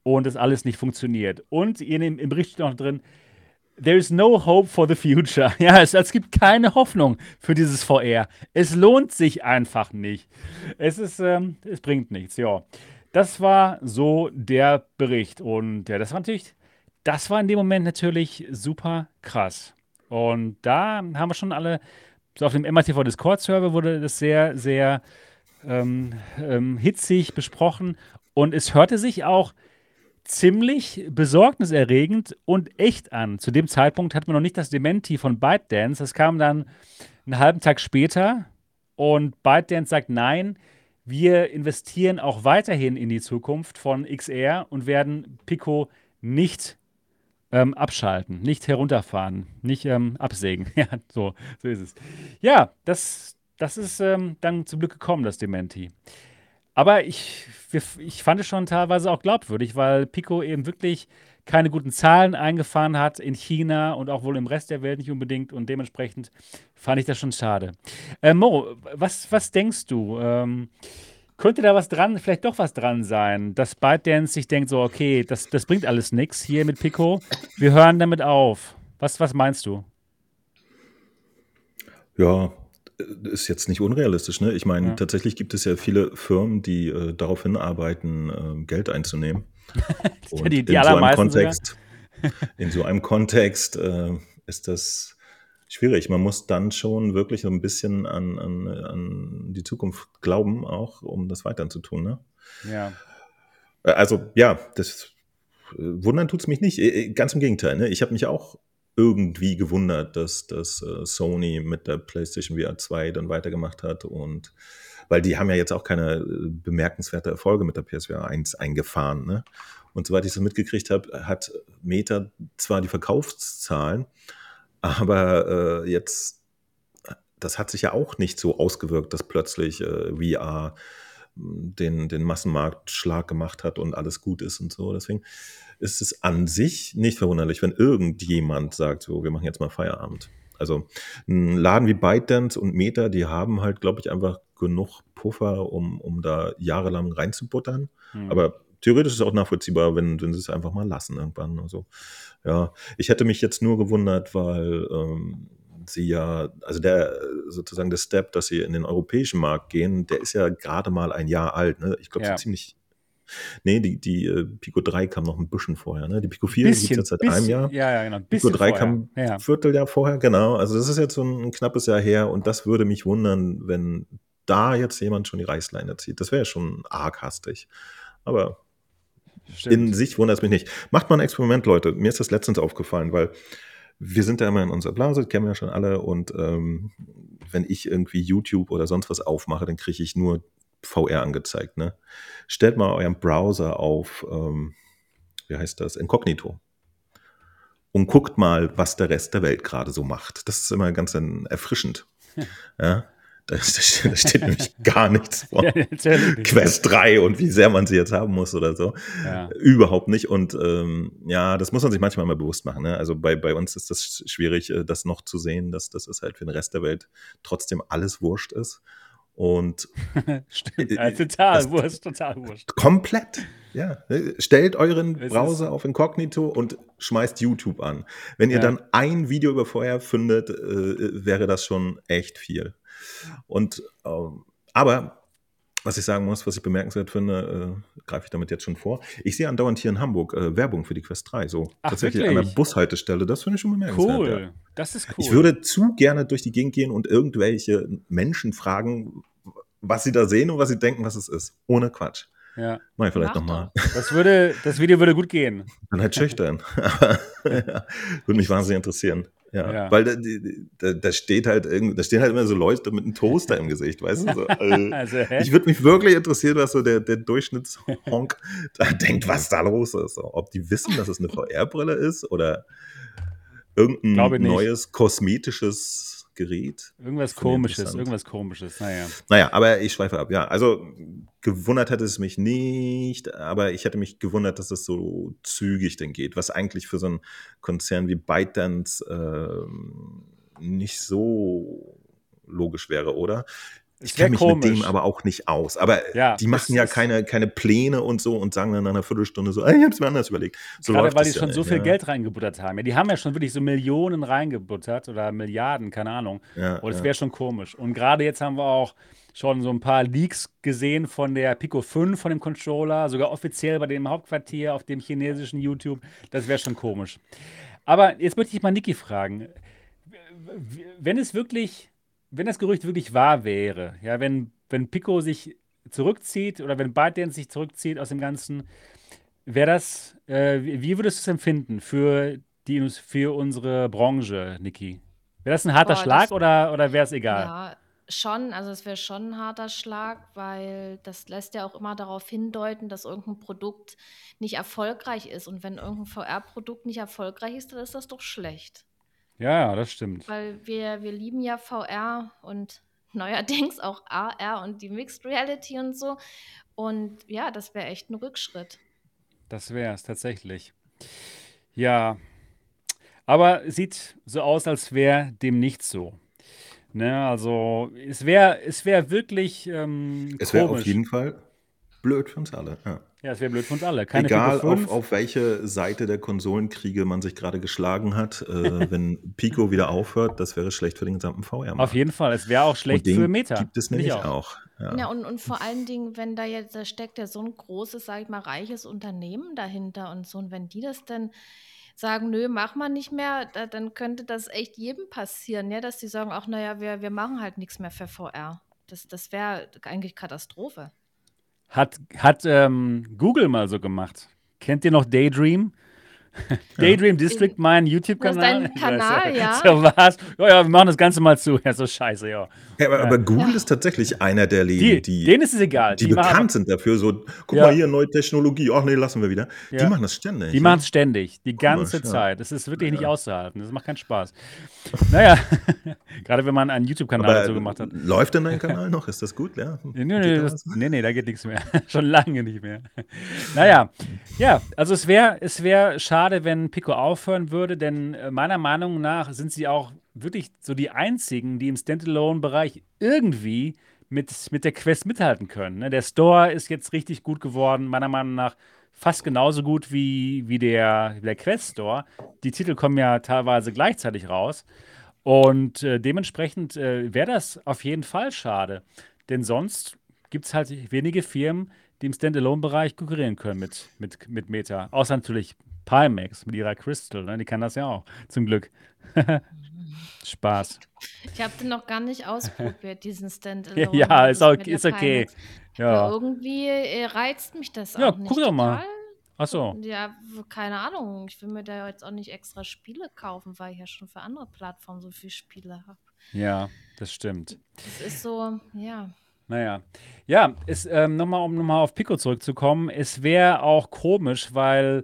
und das alles nicht funktioniert. Und im, im Bericht steht noch drin, There is no hope for the future. Ja, es, es, gibt keine Hoffnung für dieses VR. Es lohnt sich einfach nicht. Es ist, ähm, es bringt nichts. Ja, das war so der Bericht und ja, das war natürlich, das war in dem Moment natürlich super krass. Und da haben wir schon alle, so auf dem MRTV Discord Server wurde das sehr, sehr ähm, ähm, hitzig besprochen und es hörte sich auch ziemlich besorgniserregend und echt an. Zu dem Zeitpunkt hatten wir noch nicht das Dementi von ByteDance. Das kam dann einen halben Tag später und ByteDance sagt nein, wir investieren auch weiterhin in die Zukunft von XR und werden Pico nicht ähm, abschalten, nicht herunterfahren, nicht ähm, absägen. ja, so, so ist es. Ja, das, das ist ähm, dann zum Glück gekommen, das Dementi. Aber ich, ich fand es schon teilweise auch glaubwürdig, weil Pico eben wirklich keine guten Zahlen eingefahren hat in China und auch wohl im Rest der Welt nicht unbedingt. Und dementsprechend fand ich das schon schade. Äh, Mo, was, was denkst du? Ähm, könnte da was dran, vielleicht doch was dran sein, dass ByteDance sich denkt, so, okay, das, das bringt alles nichts hier mit Pico. Wir hören damit auf. Was, was meinst du? Ja, ist jetzt nicht unrealistisch. Ne? Ich meine, ja. tatsächlich gibt es ja viele Firmen, die äh, darauf hinarbeiten, äh, Geld einzunehmen. Und die, die in, so einem Kontext, in so einem Kontext äh, ist das schwierig. Man muss dann schon wirklich so ein bisschen an, an, an die Zukunft glauben, auch um das weiter zu tun. Ne? Ja. Äh, also ja, das äh, wundern tut es mich nicht. Äh, ganz im Gegenteil. Ne? Ich habe mich auch irgendwie gewundert, dass, dass Sony mit der PlayStation VR 2 dann weitergemacht hat und weil die haben ja jetzt auch keine bemerkenswerte Erfolge mit der PSVR 1 eingefahren. Ne? Und soweit ich das mitgekriegt habe, hat Meta zwar die Verkaufszahlen, aber äh, jetzt, das hat sich ja auch nicht so ausgewirkt, dass plötzlich äh, VR hm, den, den Massenmarktschlag gemacht hat und alles gut ist und so. Deswegen ist es an sich nicht verwunderlich, wenn irgendjemand sagt, so, wir machen jetzt mal Feierabend. Also ein Laden wie ByteDance und Meta, die haben halt, glaube ich, einfach genug Puffer, um, um da jahrelang reinzubuttern. Mhm. Aber theoretisch ist es auch nachvollziehbar, wenn, wenn sie es einfach mal lassen irgendwann. Also ja, ich hätte mich jetzt nur gewundert, weil ähm, sie ja, also der sozusagen der Step, dass sie in den europäischen Markt gehen, der ist ja gerade mal ein Jahr alt. Ne? Ich glaube, ja. so ziemlich. Nee, die, die äh, Pico 3 kam noch ein bisschen vorher. Ne? Die Pico 4 gibt es jetzt seit bisschen, einem Jahr. Ja, ja, genau. Pico 3 vorher. kam ein Vierteljahr vorher, genau. Also das ist jetzt so ein, ein knappes Jahr her und das würde mich wundern, wenn da jetzt jemand schon die Reißleine zieht. Das wäre schon arg hastig. Aber Stimmt. in sich wundert es mich nicht. Macht mal ein Experiment, Leute. Mir ist das letztens aufgefallen, weil wir sind da immer in unserer Blase, kennen wir ja schon alle. Und ähm, wenn ich irgendwie YouTube oder sonst was aufmache, dann kriege ich nur VR angezeigt. Ne? Stellt mal euren Browser auf, ähm, wie heißt das, Inkognito. Und guckt mal, was der Rest der Welt gerade so macht. Das ist immer ganz erfrischend. Ja? Da, steht, da steht nämlich gar nichts vor. Ja, Quest 3 und wie sehr man sie jetzt haben muss oder so. Ja. Überhaupt nicht. Und ähm, ja, das muss man sich manchmal mal bewusst machen. Ne? Also bei, bei uns ist das schwierig, äh, das noch zu sehen, dass das ist halt für den Rest der Welt trotzdem alles wurscht ist. Und Stimmt, ja, total wurscht, total wurscht. Komplett. Ja. Stellt euren Browser auf Inkognito und schmeißt YouTube an. Wenn ihr ja. dann ein Video über Feuer findet, äh, wäre das schon echt viel. Und ähm, aber was ich sagen muss, was ich bemerkenswert finde, äh, greife ich damit jetzt schon vor. Ich sehe andauernd hier in Hamburg äh, Werbung für die Quest 3. So Ach, tatsächlich wirklich? an der Bushaltestelle. Das finde ich schon bemerkenswert. Cool. Ja. Das ist cool. Ich würde zu gerne durch die Gegend gehen und irgendwelche Menschen fragen, was sie da sehen und was sie denken, was es ist. Ohne Quatsch. Ja. Mach ich vielleicht nochmal. Das würde, das Video würde gut gehen. Dann halt schüchtern. würde mich wahnsinnig interessieren. Ja, ja. weil da, da, da, steht halt irgend, da stehen halt immer so Leute mit einem Toaster im Gesicht, weißt du? So, also, also, ich würde mich wirklich interessieren, was so der, der Durchschnittshonk da denkt, was da los ist. Ob die wissen, dass es eine VR-Brille ist oder irgendein neues kosmetisches Gerät. Irgendwas komisches, irgendwas komisches, naja. Naja, aber ich schweife ab, ja. Also gewundert hätte es mich nicht, aber ich hätte mich gewundert, dass es so zügig denn geht, was eigentlich für so einen Konzern wie ByteDance äh, nicht so logisch wäre, oder? Ich kenne mich komisch. mit dem aber auch nicht aus. Aber ja, die machen ja keine, keine Pläne und so und sagen dann nach einer Viertelstunde so, ich habe es mir anders überlegt. So Gerade weil die schon ja so viel ja. Geld reingebuttert haben. Ja, die haben ja schon wirklich so Millionen reingebuttert oder Milliarden, keine Ahnung. Und es wäre schon komisch. Und gerade jetzt haben wir auch schon so ein paar Leaks gesehen von der Pico 5, von dem Controller, sogar offiziell bei dem Hauptquartier auf dem chinesischen YouTube. Das wäre schon komisch. Aber jetzt möchte ich mal Niki fragen. Wenn es wirklich wenn das Gerücht wirklich wahr wäre, ja, wenn, wenn Pico sich zurückzieht oder wenn ByteDance sich zurückzieht aus dem Ganzen, wäre das, äh, wie würdest du es empfinden für, die, für unsere Branche, Niki? Wäre das ein harter Boah, Schlag das, oder, oder wäre es egal? Ja, schon. Also es wäre schon ein harter Schlag, weil das lässt ja auch immer darauf hindeuten, dass irgendein Produkt nicht erfolgreich ist. Und wenn irgendein VR-Produkt nicht erfolgreich ist, dann ist das doch schlecht. Ja, ja, das stimmt. Weil wir, wir lieben ja VR und neuerdings auch AR und die Mixed Reality und so. Und ja, das wäre echt ein Rückschritt. Das wäre es tatsächlich. Ja, aber sieht so aus, als wäre dem nicht so. Ne, also es wäre es wär wirklich ähm, Es wäre auf jeden Fall blöd für uns alle. Ja. Ja, es wäre blöd für uns alle. Keine Egal, auf, auf welche Seite der Konsolenkriege man sich gerade geschlagen hat, äh, wenn Pico wieder aufhört, das wäre schlecht für den gesamten VR. -Markt. Auf jeden Fall, es wäre auch schlecht für Meta. Gibt es nämlich auch. auch. Ja, ja und, und vor allen Dingen, wenn da jetzt, da steckt ja so ein großes, sag ich mal, reiches Unternehmen dahinter und so, und wenn die das dann sagen, nö, mach mal nicht mehr, da, dann könnte das echt jedem passieren, ja, dass die sagen, ach naja, wir, wir machen halt nichts mehr für VR. Das, das wäre eigentlich Katastrophe. Hat, hat ähm, Google mal so gemacht. Kennt ihr noch Daydream? Daydream District, mein YouTube-Kanal. Das ist dein Kanal, ja. So was. Ja, ja, wir machen das Ganze mal zu. Ja, so scheiße, ja. ja aber, aber, Google ja. ist tatsächlich einer der Läden, die, denen ist es egal. Die, die bekannt sind dafür. So, guck mal hier, neue Technologie. Ach nee, lassen wir wieder. Die machen das ständig. Die machen es ständig, die ganze Komisch, Zeit. Das ist wirklich nicht auszuhalten. Das macht keinen Spaß. naja, gerade wenn man einen YouTube-Kanal dazu gemacht hat. Läuft denn dein Kanal noch? Ist das gut? Ja. Nee, nee, das, nee, nee, da geht nichts mehr. Schon lange nicht mehr. naja, ja, also es wäre es wär schade, wenn Pico aufhören würde, denn äh, meiner Meinung nach sind sie auch wirklich so die einzigen, die im Standalone-Bereich irgendwie mit, mit der Quest mithalten können. Ne? Der Store ist jetzt richtig gut geworden, meiner Meinung nach fast genauso gut wie, wie der, der Quest Store. Die Titel kommen ja teilweise gleichzeitig raus. Und äh, dementsprechend äh, wäre das auf jeden Fall schade. Denn sonst gibt es halt wenige Firmen, die im Standalone-Bereich konkurrieren können mit, mit, mit Meta. Außer natürlich Pimax mit ihrer Crystal, ne? die kann das ja auch, zum Glück. Spaß. Ich habe den noch gar nicht ausprobiert, diesen Standalone. ja, ist, auch, ist okay. Ja. Aber irgendwie äh, reizt mich das ja, auch nicht. Ja, guck doch mal. Ach so. Ja, keine Ahnung. Ich will mir da jetzt auch nicht extra Spiele kaufen, weil ich ja schon für andere Plattformen so viele Spiele habe. Ja, das stimmt. Das ist so, ja. Naja. Ja, ähm, nochmal, um nochmal auf Pico zurückzukommen, es wäre auch komisch, weil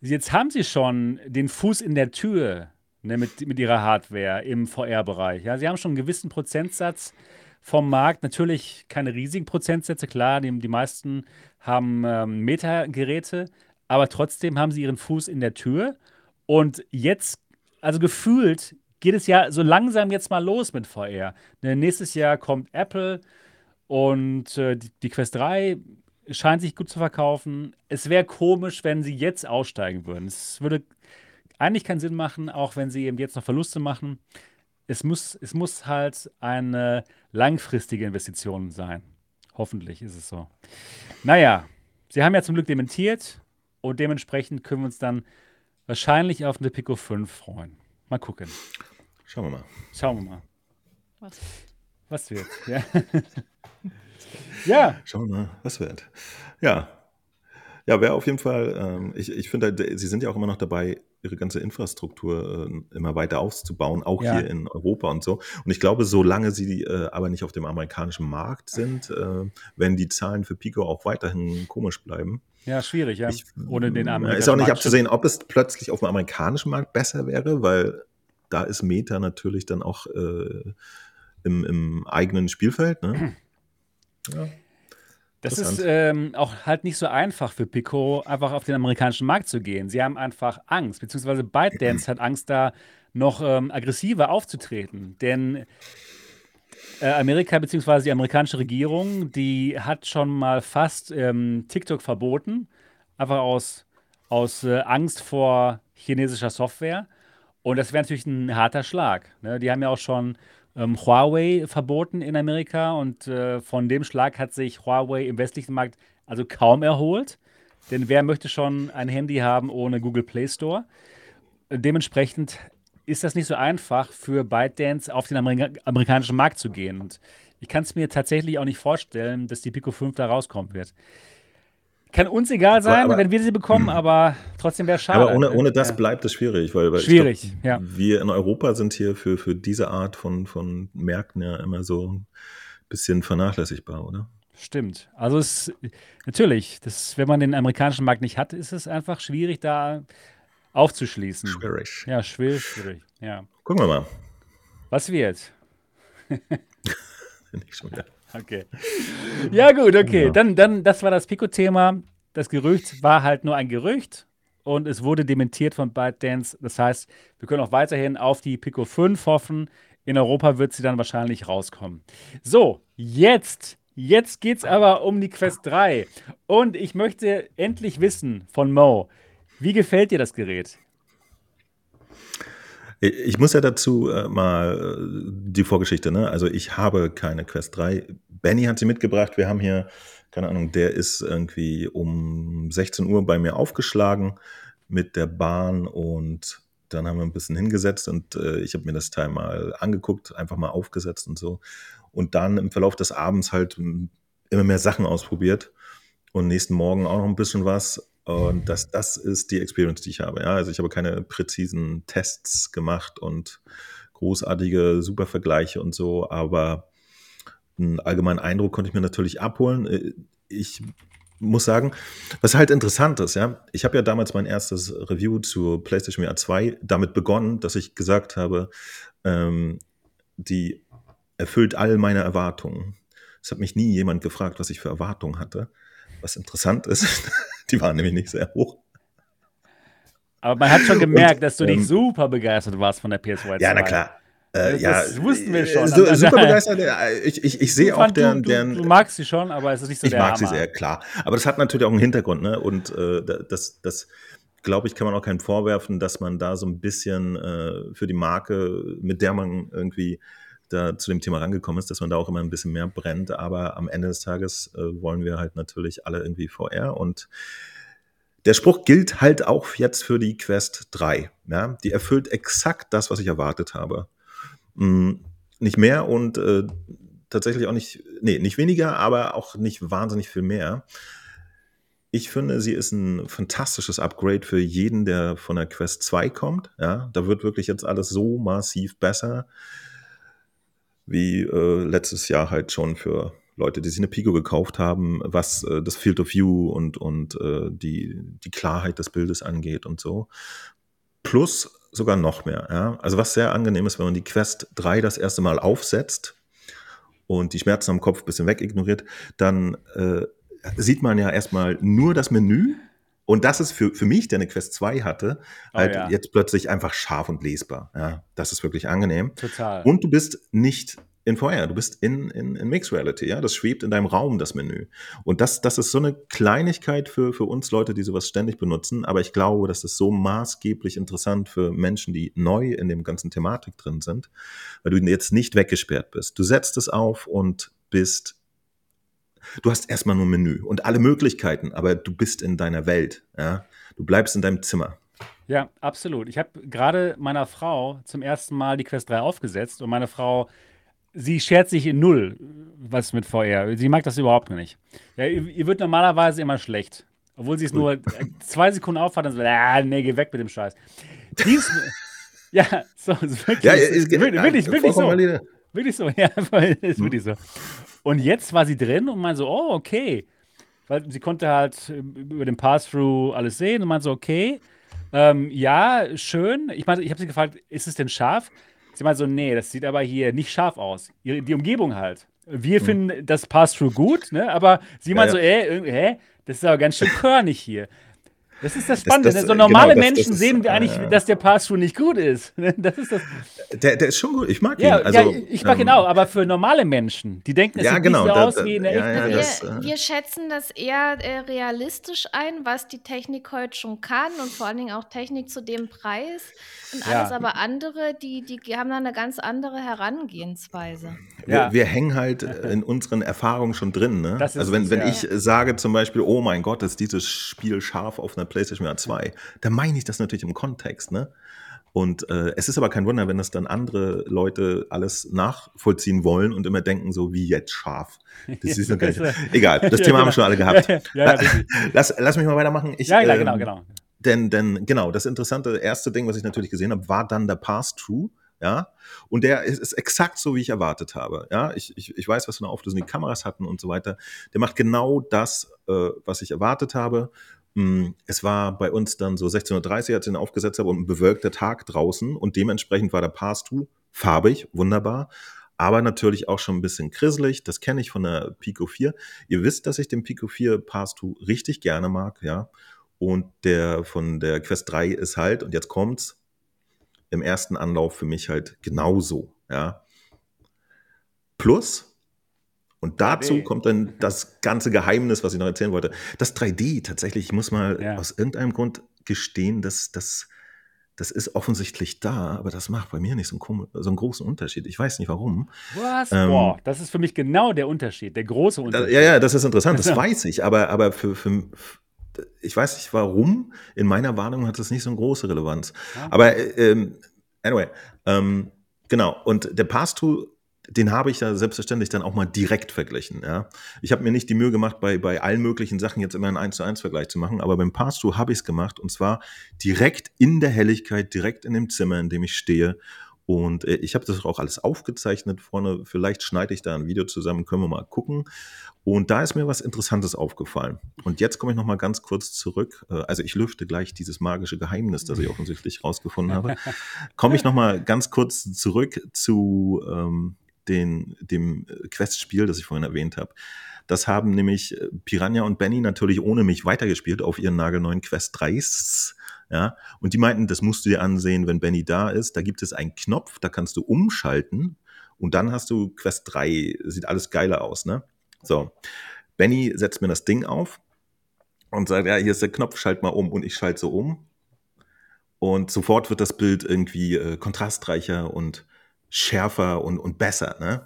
jetzt haben sie schon den Fuß in der Tür ne, mit, mit ihrer Hardware im VR-Bereich. Ja, sie haben schon einen gewissen Prozentsatz vom Markt. Natürlich keine riesigen Prozentsätze, klar, die, die meisten haben ähm, Meta-Geräte, aber trotzdem haben sie ihren Fuß in der Tür. Und jetzt, also gefühlt, geht es ja so langsam jetzt mal los mit VR. Ne, nächstes Jahr kommt Apple und äh, die, die Quest 3 scheint sich gut zu verkaufen. Es wäre komisch, wenn sie jetzt aussteigen würden. Es würde eigentlich keinen Sinn machen, auch wenn sie eben jetzt noch Verluste machen. Es muss, es muss halt eine langfristige Investition sein. Hoffentlich ist es so. Naja, sie haben ja zum Glück dementiert und dementsprechend können wir uns dann wahrscheinlich auf eine Pico 5 freuen. Mal gucken. Schauen wir mal. Schauen wir mal. Was, was wird? Ja. ja. Schauen wir mal, was wird. Ja. Ja, wäre auf jeden Fall, ähm, ich, ich finde, sie sind ja auch immer noch dabei, ihre ganze Infrastruktur äh, immer weiter auszubauen, auch ja. hier in Europa und so. Und ich glaube, solange sie äh, aber nicht auf dem amerikanischen Markt sind, äh, werden die Zahlen für Pico auch weiterhin komisch bleiben. Ja, schwierig, ja. Ich, Ohne den amerikanischen Ist auch nicht abzusehen, ob es plötzlich auf dem amerikanischen Markt besser wäre, weil da ist Meta natürlich dann auch äh, im, im, eigenen Spielfeld. Ne? Ja. Das ist ähm, auch halt nicht so einfach für Pico, einfach auf den amerikanischen Markt zu gehen. Sie haben einfach Angst, beziehungsweise ByteDance hat Angst, da noch ähm, aggressiver aufzutreten. Denn äh, Amerika, beziehungsweise die amerikanische Regierung, die hat schon mal fast ähm, TikTok verboten, einfach aus, aus äh, Angst vor chinesischer Software. Und das wäre natürlich ein harter Schlag. Ne? Die haben ja auch schon ähm, Huawei verboten in Amerika und äh, von dem Schlag hat sich Huawei im westlichen Markt also kaum erholt. Denn wer möchte schon ein Handy haben ohne Google Play Store? Dementsprechend ist das nicht so einfach für ByteDance auf den Amerika amerikanischen Markt zu gehen. Und ich kann es mir tatsächlich auch nicht vorstellen, dass die Pico 5 da rauskommen wird. Kann uns egal sein, aber, wenn wir sie bekommen, mhm. aber trotzdem wäre es schade. Aber ohne, ohne das ja. bleibt es schwierig, weil, weil schwierig, glaub, ja. wir in Europa sind hier für, für diese Art von, von Märkten ja immer so ein bisschen vernachlässigbar, oder? Stimmt. Also es natürlich, das, wenn man den amerikanischen Markt nicht hat, ist es einfach schwierig, da aufzuschließen. Schwierig. Ja, schwierig, schwierig. Ja. Gucken wir mal. Was wird? nicht schon wieder. Okay. Ja, gut, okay. Ja. Dann, dann, das war das Pico-Thema. Das Gerücht war halt nur ein Gerücht und es wurde dementiert von ByteDance. Das heißt, wir können auch weiterhin auf die Pico 5 hoffen. In Europa wird sie dann wahrscheinlich rauskommen. So, jetzt, jetzt geht es aber um die Quest 3. Und ich möchte endlich wissen von Mo, wie gefällt dir das Gerät? Ich muss ja dazu äh, mal äh, die Vorgeschichte, ne? Also ich habe keine Quest 3. Benny hat sie mitgebracht. Wir haben hier, keine Ahnung, der ist irgendwie um 16 Uhr bei mir aufgeschlagen mit der Bahn und dann haben wir ein bisschen hingesetzt und äh, ich habe mir das Teil mal angeguckt, einfach mal aufgesetzt und so. Und dann im Verlauf des Abends halt immer mehr Sachen ausprobiert und nächsten Morgen auch noch ein bisschen was. Und das, das ist die Experience, die ich habe. Ja, also ich habe keine präzisen Tests gemacht und großartige Supervergleiche und so, aber einen allgemeinen Eindruck konnte ich mir natürlich abholen. Äh, ich muss sagen, was halt interessant ist, ja, ich habe ja damals mein erstes Review zur PlayStation VR 2 damit begonnen, dass ich gesagt habe, ähm, die erfüllt all meine Erwartungen. Es hat mich nie jemand gefragt, was ich für Erwartungen hatte. Was interessant ist, Die waren nämlich nicht sehr hoch. Aber man hat schon gemerkt, und, dass du ähm, nicht super begeistert warst von der PS2. Ja, na klar. Äh, das, ja, das wussten wir schon. So, super begeistert. Ich, ich, ich sehe auch deren, du, deren. Du, magst sie schon, aber es ist nicht so Ich mag Hammer. sie sehr, klar. Aber das hat natürlich auch einen Hintergrund, ne? Und äh, das, das glaube ich, kann man auch keinen vorwerfen, dass man da so ein bisschen äh, für die Marke, mit der man irgendwie da zu dem Thema rangekommen ist, dass man da auch immer ein bisschen mehr brennt. Aber am Ende des Tages äh, wollen wir halt natürlich alle irgendwie VR und der Spruch gilt halt auch jetzt für die Quest 3. Ja? Die erfüllt exakt das, was ich erwartet habe. Hm, nicht mehr und äh, tatsächlich auch nicht, nee, nicht weniger, aber auch nicht wahnsinnig viel mehr. Ich finde, sie ist ein fantastisches Upgrade für jeden, der von der Quest 2 kommt. Ja, da wird wirklich jetzt alles so massiv besser, wie äh, letztes Jahr halt schon für Leute, die sich eine Pico gekauft haben, was äh, das Field of View und, und äh, die, die Klarheit des Bildes angeht und so. Plus sogar noch mehr. Ja? Also was sehr angenehm ist, wenn man die Quest 3 das erste Mal aufsetzt und die Schmerzen am Kopf ein bisschen wegignoriert, dann äh, sieht man ja erstmal nur das Menü. Und das ist für, für mich, der eine Quest 2 hatte, oh, halt ja. jetzt plötzlich einfach scharf und lesbar. Ja, das ist wirklich angenehm. Total. Und du bist nicht in VR, du bist in, in, in Mixed Reality, ja, das schwebt in deinem Raum, das Menü. Und das, das ist so eine Kleinigkeit für, für uns Leute, die sowas ständig benutzen, aber ich glaube, das ist so maßgeblich interessant für Menschen, die neu in dem ganzen Thematik drin sind, weil du jetzt nicht weggesperrt bist. Du setzt es auf und bist du hast erstmal nur Menü und alle Möglichkeiten, aber du bist in deiner Welt. Ja? Du bleibst in deinem Zimmer. Ja, absolut. Ich habe gerade meiner Frau zum ersten Mal die Quest 3 aufgesetzt und meine Frau, sie schert sich in null, was mit VR. Sie mag das überhaupt nicht. Ja, ihr, ihr wird normalerweise immer schlecht. Obwohl sie es nur zwei Sekunden aufhat und so, ah, nee, geh weg mit dem Scheiß. Dies, ja, so, wirklich, ja, ist, wirklich, wirklich, wirklich so. Wirklich so, ja, ist wirklich so. Und jetzt war sie drin und meinte so, oh, okay. Weil sie konnte halt über den Pass-Through alles sehen und meinte so, okay, ähm, ja, schön. Ich meine, ich habe sie gefragt, ist es denn scharf? Sie meinte so, nee, das sieht aber hier nicht scharf aus. Die Umgebung halt. Wir mhm. finden das Pass-Through gut, ne? aber sie meinte ja, ja. so, äh, hä, das ist aber ganz schön körnig hier. Das ist das Spannende. Das, das, so normale genau, das, Menschen das sehen wir eigentlich, äh, dass der Pass-Through nicht gut ist. Das ist das. Der, der ist schon gut. Ich mag ja, ihn. Also, ja, ich mag ähm, ihn auch, aber für normale Menschen, die denken, es ja, sieht genau, nicht so aus wie in der ja, echten wir, äh, wir, schätzen das eher äh, realistisch ein, was die Technik heute schon kann und vor allen Dingen auch Technik zu dem Preis. Und alles aber andere, die, die haben da eine ganz andere Herangehensweise. Wir, wir hängen halt in unseren Erfahrungen schon drin. Ne? also wenn, wenn ich sage zum Beispiel, oh mein Gott, ist dieses Spiel scharf auf einer PlayStation 2, dabei. Da meine ich das natürlich im Kontext, ne? Und äh, es ist aber kein Wunder, wenn das dann andere Leute alles nachvollziehen wollen und immer denken, so wie jetzt scharf. Das ist okay. Egal, das Thema haben wir schon alle gehabt. Ja, lass, lass mich mal weitermachen. Ich, ja, ja, genau, ähm, genau. Denn, denn genau, das interessante erste Ding, was ich natürlich gesehen habe, war dann der Pass-Through. Ja, und der ist, ist, exakt so, wie ich erwartet habe. Ja, ich, ich, ich weiß, was für eine Auflösung die Kameras hatten und so weiter. Der macht genau das, äh, was ich erwartet habe. Hm, es war bei uns dann so 16.30 Uhr, als ich den aufgesetzt habe und ein bewölkter Tag draußen und dementsprechend war der Pass-Through farbig, wunderbar, aber natürlich auch schon ein bisschen krisselig. Das kenne ich von der Pico 4. Ihr wisst, dass ich den Pico 4 Pass-Through richtig gerne mag, ja. Und der von der Quest 3 ist halt, und jetzt kommt's, im ersten Anlauf für mich halt genauso, ja. Plus, und dazu 3D. kommt dann das ganze Geheimnis, was ich noch erzählen wollte. Das 3D tatsächlich, ich muss mal ja. aus irgendeinem Grund gestehen, dass das, das ist offensichtlich da, aber das macht bei mir nicht so einen, so einen großen Unterschied. Ich weiß nicht warum. Was? Ähm, Boah, das ist für mich genau der Unterschied, der große Unterschied. ja, ja, das ist interessant, das weiß ich, aber, aber für, für, ich weiß nicht warum, in meiner Warnung hat das nicht so eine große Relevanz. Ja. Aber ähm, anyway, ähm, genau, und der Pass-Through den habe ich ja selbstverständlich dann auch mal direkt verglichen. Ja. Ich habe mir nicht die Mühe gemacht, bei, bei allen möglichen Sachen jetzt immer einen 1 zu 1 Vergleich zu machen, aber beim Pass-Through habe ich es gemacht und zwar direkt in der Helligkeit, direkt in dem Zimmer, in dem ich stehe. Und äh, ich habe das auch alles aufgezeichnet vorne. Vielleicht schneide ich da ein Video zusammen, können wir mal gucken. Und da ist mir was Interessantes aufgefallen. Und jetzt komme ich noch mal ganz kurz zurück. Äh, also ich lüfte gleich dieses magische Geheimnis, das ich offensichtlich rausgefunden habe. Komme ich noch mal ganz kurz zurück zu ähm, den, dem Quest-Spiel, das ich vorhin erwähnt habe. Das haben nämlich äh, Piranha und Benny natürlich ohne mich weitergespielt auf ihren nagelneuen Quest 3s. Ja, und die meinten, das musst du dir ansehen, wenn Benny da ist. Da gibt es einen Knopf, da kannst du umschalten und dann hast du Quest 3. Sieht alles geiler aus, ne? So. Benny setzt mir das Ding auf und sagt, ja, hier ist der Knopf, schalt mal um. Und ich schalte so um und sofort wird das Bild irgendwie äh, kontrastreicher und schärfer und, und besser. Ne?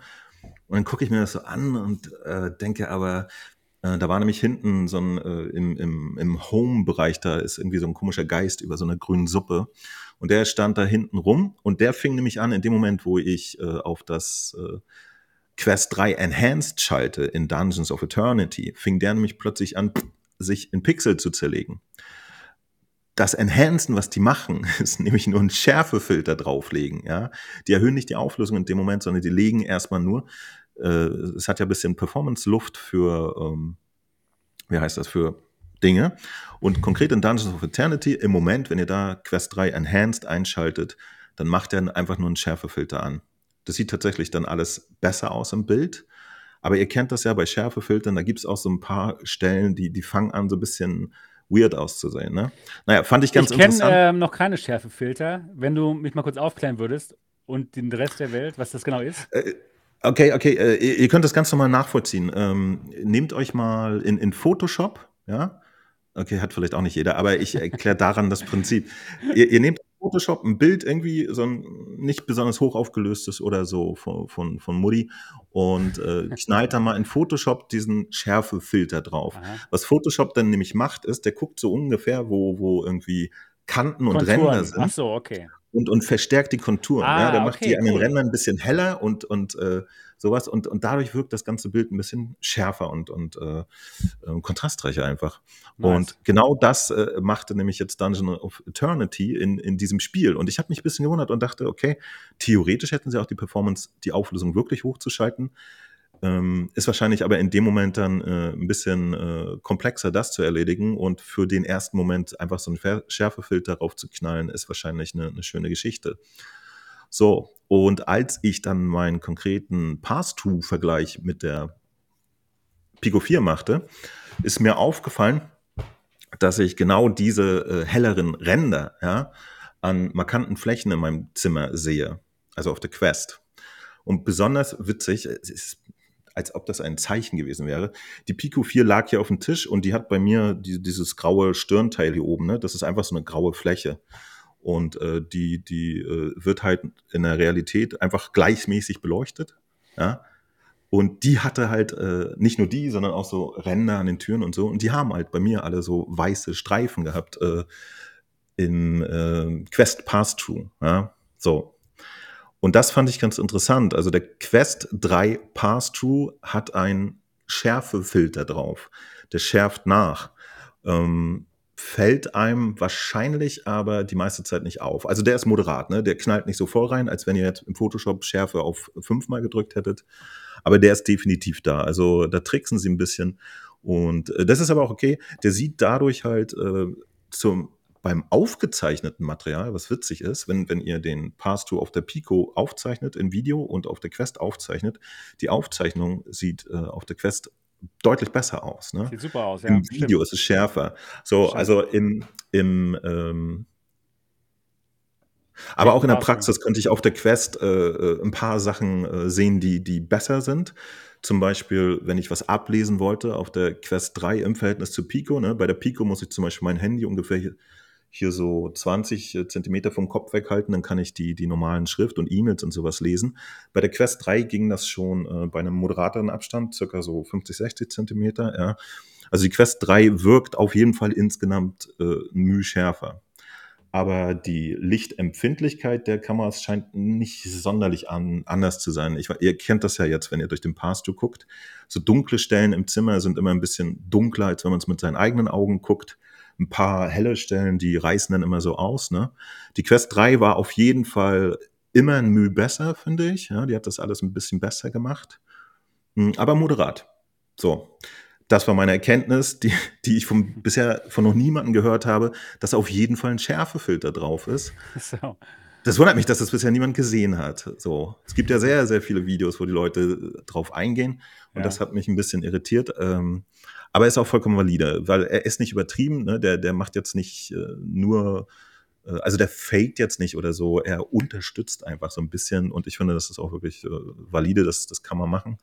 Und dann gucke ich mir das so an und äh, denke aber, äh, da war nämlich hinten so ein, äh, im, im, im Home-Bereich, da ist irgendwie so ein komischer Geist über so einer grünen Suppe. Und der stand da hinten rum und der fing nämlich an, in dem Moment, wo ich äh, auf das äh, Quest 3 Enhanced schalte in Dungeons of Eternity, fing der nämlich plötzlich an, sich in Pixel zu zerlegen. Das Enhancen, was die machen, ist nämlich nur ein Schärfefilter drauflegen. Ja? Die erhöhen nicht die Auflösung in dem Moment, sondern die legen erstmal nur äh, es hat ja ein bisschen Performance-Luft für, ähm, wie heißt das, für Dinge. Und konkret in Dungeons of Eternity, im Moment, wenn ihr da Quest 3 Enhanced einschaltet, dann macht er einfach nur einen Schärfefilter an. Das sieht tatsächlich dann alles besser aus im Bild. Aber ihr kennt das ja bei Schärfefiltern, da gibt es auch so ein paar Stellen, die, die fangen an, so ein bisschen weird auszusehen. Ne? Naja, fand ich ganz ich interessant. Ich kenne ähm, noch keine Schärfefilter. Wenn du mich mal kurz aufklären würdest und den Rest der Welt, was das genau ist. Äh, Okay, okay, äh, ihr könnt das ganz normal nachvollziehen. Ähm, nehmt euch mal in, in Photoshop, ja? Okay, hat vielleicht auch nicht jeder, aber ich erkläre daran das Prinzip. Ihr, ihr nehmt Photoshop ein Bild irgendwie, so ein nicht besonders hoch aufgelöstes oder so von, von, von Mutti und äh, knallt da mal in Photoshop diesen Schärfefilter drauf. Aha. Was Photoshop dann nämlich macht, ist, der guckt so ungefähr, wo, wo irgendwie Kanten und Konturen. Ränder sind. Ach so, okay und, und verstärkt die Konturen. Ah, ja, der macht die an den Rändern ein bisschen heller und, und äh, sowas. Und, und dadurch wirkt das ganze Bild ein bisschen schärfer und, und äh, äh, kontrastreicher einfach. Nice. Und genau das äh, machte nämlich jetzt Dungeon of Eternity in, in diesem Spiel. Und ich habe mich ein bisschen gewundert und dachte, okay, theoretisch hätten sie auch die Performance, die Auflösung wirklich hochzuschalten. Ähm, ist wahrscheinlich aber in dem Moment dann äh, ein bisschen äh, komplexer, das zu erledigen. Und für den ersten Moment einfach so einen Schärfefilter drauf zu knallen, ist wahrscheinlich eine, eine schöne Geschichte. So, und als ich dann meinen konkreten Pass-to-Vergleich mit der Pico 4 machte, ist mir aufgefallen, dass ich genau diese äh, helleren Ränder ja, an markanten Flächen in meinem Zimmer sehe, also auf der Quest. Und besonders witzig, es ist als ob das ein Zeichen gewesen wäre. Die Pico 4 lag hier auf dem Tisch und die hat bei mir die, dieses graue Stirnteil hier oben. Ne? Das ist einfach so eine graue Fläche. Und äh, die, die äh, wird halt in der Realität einfach gleichmäßig beleuchtet. Ja? Und die hatte halt äh, nicht nur die, sondern auch so Ränder an den Türen und so. Und die haben halt bei mir alle so weiße Streifen gehabt äh, im äh, Quest Pass-Through. Ja? So, und das fand ich ganz interessant. Also der Quest 3 Pass-Through hat einen Schärfefilter drauf. Der schärft nach. Ähm, fällt einem wahrscheinlich aber die meiste Zeit nicht auf. Also der ist moderat, ne? Der knallt nicht so voll rein, als wenn ihr jetzt im Photoshop Schärfe auf fünfmal gedrückt hättet. Aber der ist definitiv da. Also da tricksen sie ein bisschen. Und äh, das ist aber auch okay. Der sieht dadurch halt äh, zum beim aufgezeichneten Material, was witzig ist, wenn, wenn ihr den Pass-Through auf der Pico aufzeichnet in Video und auf der Quest aufzeichnet, die Aufzeichnung sieht äh, auf der Quest deutlich besser aus. Ne? Sieht super aus, ja. Im Video stimmt. ist es schärfer. So, Schärfer. also im, im ähm, aber auch in der Praxis könnte ich auf der Quest äh, äh, ein paar Sachen äh, sehen, die, die besser sind. Zum Beispiel, wenn ich was ablesen wollte auf der Quest 3 im Verhältnis zu Pico. Ne? Bei der Pico muss ich zum Beispiel mein Handy ungefähr hier, so 20 äh, Zentimeter vom Kopf weghalten, dann kann ich die, die normalen Schrift und E-Mails und sowas lesen. Bei der Quest 3 ging das schon äh, bei einem moderateren Abstand, circa so 50, 60 Zentimeter. Ja. Also die Quest 3 wirkt auf jeden Fall insgesamt äh, müh schärfer. Aber die Lichtempfindlichkeit der Kameras scheint nicht sonderlich an, anders zu sein. Ich, ihr kennt das ja jetzt, wenn ihr durch den Pass-Through guckt. So dunkle Stellen im Zimmer sind immer ein bisschen dunkler, als wenn man es mit seinen eigenen Augen guckt ein paar helle Stellen, die reißen dann immer so aus. Ne? Die Quest 3 war auf jeden Fall immer ein Mühe besser, finde ich. Ja, die hat das alles ein bisschen besser gemacht. Hm, aber moderat. So. Das war meine Erkenntnis, die, die ich vom, bisher von noch niemandem gehört habe, dass auf jeden Fall ein Schärfefilter drauf ist. So. Das wundert mich, dass das bisher niemand gesehen hat. So, es gibt ja sehr, sehr viele Videos, wo die Leute drauf eingehen und ja. das hat mich ein bisschen irritiert. Ähm, aber er ist auch vollkommen valide, weil er ist nicht übertrieben, ne? der, der macht jetzt nicht äh, nur, äh, also der faked jetzt nicht oder so, er unterstützt einfach so ein bisschen und ich finde, das ist auch wirklich äh, valide, das, das kann man machen.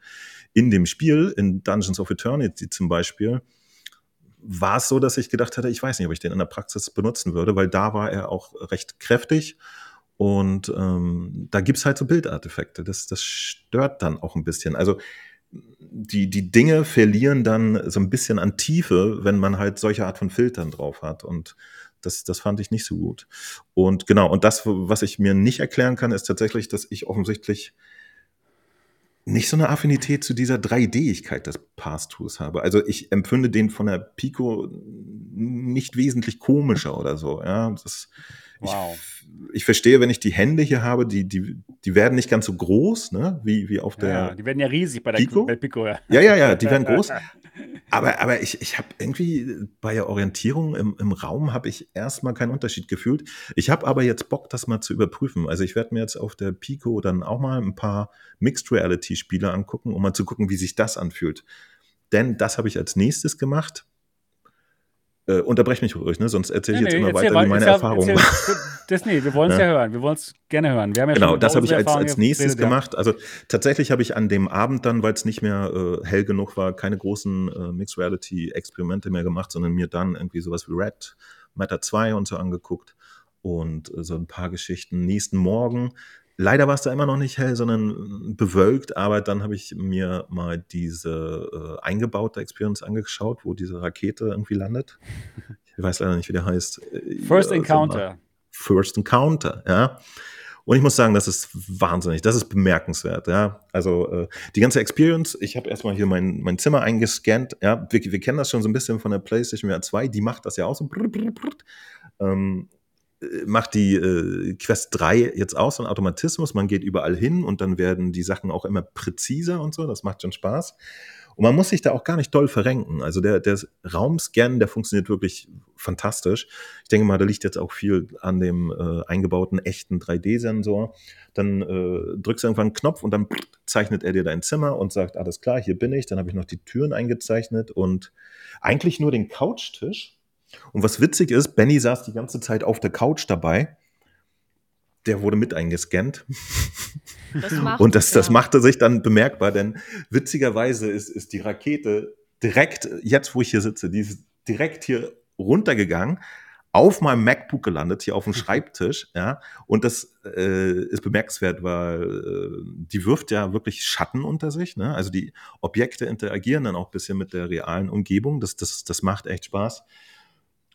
In dem Spiel, in Dungeons of Eternity zum Beispiel, war es so, dass ich gedacht hatte, ich weiß nicht, ob ich den in der Praxis benutzen würde, weil da war er auch recht kräftig und ähm, da gibt's halt so Bildartefakte. Das, das stört dann auch ein bisschen. Also die, die Dinge verlieren dann so ein bisschen an Tiefe, wenn man halt solche Art von Filtern drauf hat. Und das, das fand ich nicht so gut. Und genau, und das, was ich mir nicht erklären kann, ist tatsächlich, dass ich offensichtlich nicht so eine Affinität zu dieser 3D-igkeit des Pass-Tools habe. Also ich empfinde den von der Pico nicht wesentlich komischer oder so. Ja, das, wow. ich, ich verstehe, wenn ich die Hände hier habe, die, die, die werden nicht ganz so groß, ne, wie, wie auf der. Ja, die werden ja riesig bei der Pico. Bei Pico ja. ja, ja, ja, die werden groß. Aber, aber ich, ich habe irgendwie bei der Orientierung im, im Raum habe ich erstmal keinen Unterschied gefühlt. Ich habe aber jetzt Bock, das mal zu überprüfen. Also ich werde mir jetzt auf der Pico dann auch mal ein paar Mixed Reality Spiele angucken, um mal zu gucken, wie sich das anfühlt. Denn das habe ich als nächstes gemacht. Äh, unterbrech mich ruhig, ne? sonst erzähle ich nee, jetzt nee, immer weiter, wie meine Erfahrungen Das, nee, wir wollen es ja. ja. hören. Wir wollen es gerne hören. Ja genau, das habe ich als, als nächstes geredet, gemacht. Also tatsächlich habe ich an dem Abend dann, weil es nicht mehr äh, hell genug war, keine großen äh, Mixed Reality Experimente mehr gemacht, sondern mir dann irgendwie sowas wie Red Matter 2 und so angeguckt und äh, so ein paar Geschichten. Nächsten Morgen Leider war es da immer noch nicht hell, sondern bewölkt, aber dann habe ich mir mal diese äh, eingebaute Experience angeschaut, wo diese Rakete irgendwie landet. Ich weiß leider nicht, wie der heißt. First Encounter. First Encounter, ja. Und ich muss sagen, das ist wahnsinnig, das ist bemerkenswert, ja. Also äh, die ganze Experience, ich habe erstmal hier mein, mein Zimmer eingescannt, ja. Wir, wir kennen das schon so ein bisschen von der PlayStation VR 2, die macht das ja auch so. Brr, brr, brr. Ähm, macht die äh, Quest 3 jetzt auch so ein Automatismus. Man geht überall hin und dann werden die Sachen auch immer präziser und so. Das macht schon Spaß. Und man muss sich da auch gar nicht doll verrenken. Also der, der Raumscan, der funktioniert wirklich fantastisch. Ich denke mal, da liegt jetzt auch viel an dem äh, eingebauten echten 3D-Sensor. Dann äh, drückst du irgendwann einen Knopf und dann zeichnet er dir dein Zimmer und sagt, alles klar, hier bin ich. Dann habe ich noch die Türen eingezeichnet und eigentlich nur den Couchtisch und was witzig ist, Benny saß die ganze Zeit auf der Couch dabei. Der wurde mit eingescannt. Das und das, das machte sich dann bemerkbar, denn witzigerweise ist, ist die Rakete direkt, jetzt wo ich hier sitze, die ist direkt hier runtergegangen, auf meinem MacBook gelandet, hier auf dem Schreibtisch, ja. Und das äh, ist bemerkenswert, weil äh, die wirft ja wirklich Schatten unter sich, ne? Also die Objekte interagieren dann auch ein bisschen mit der realen Umgebung. Das, das, das macht echt Spaß.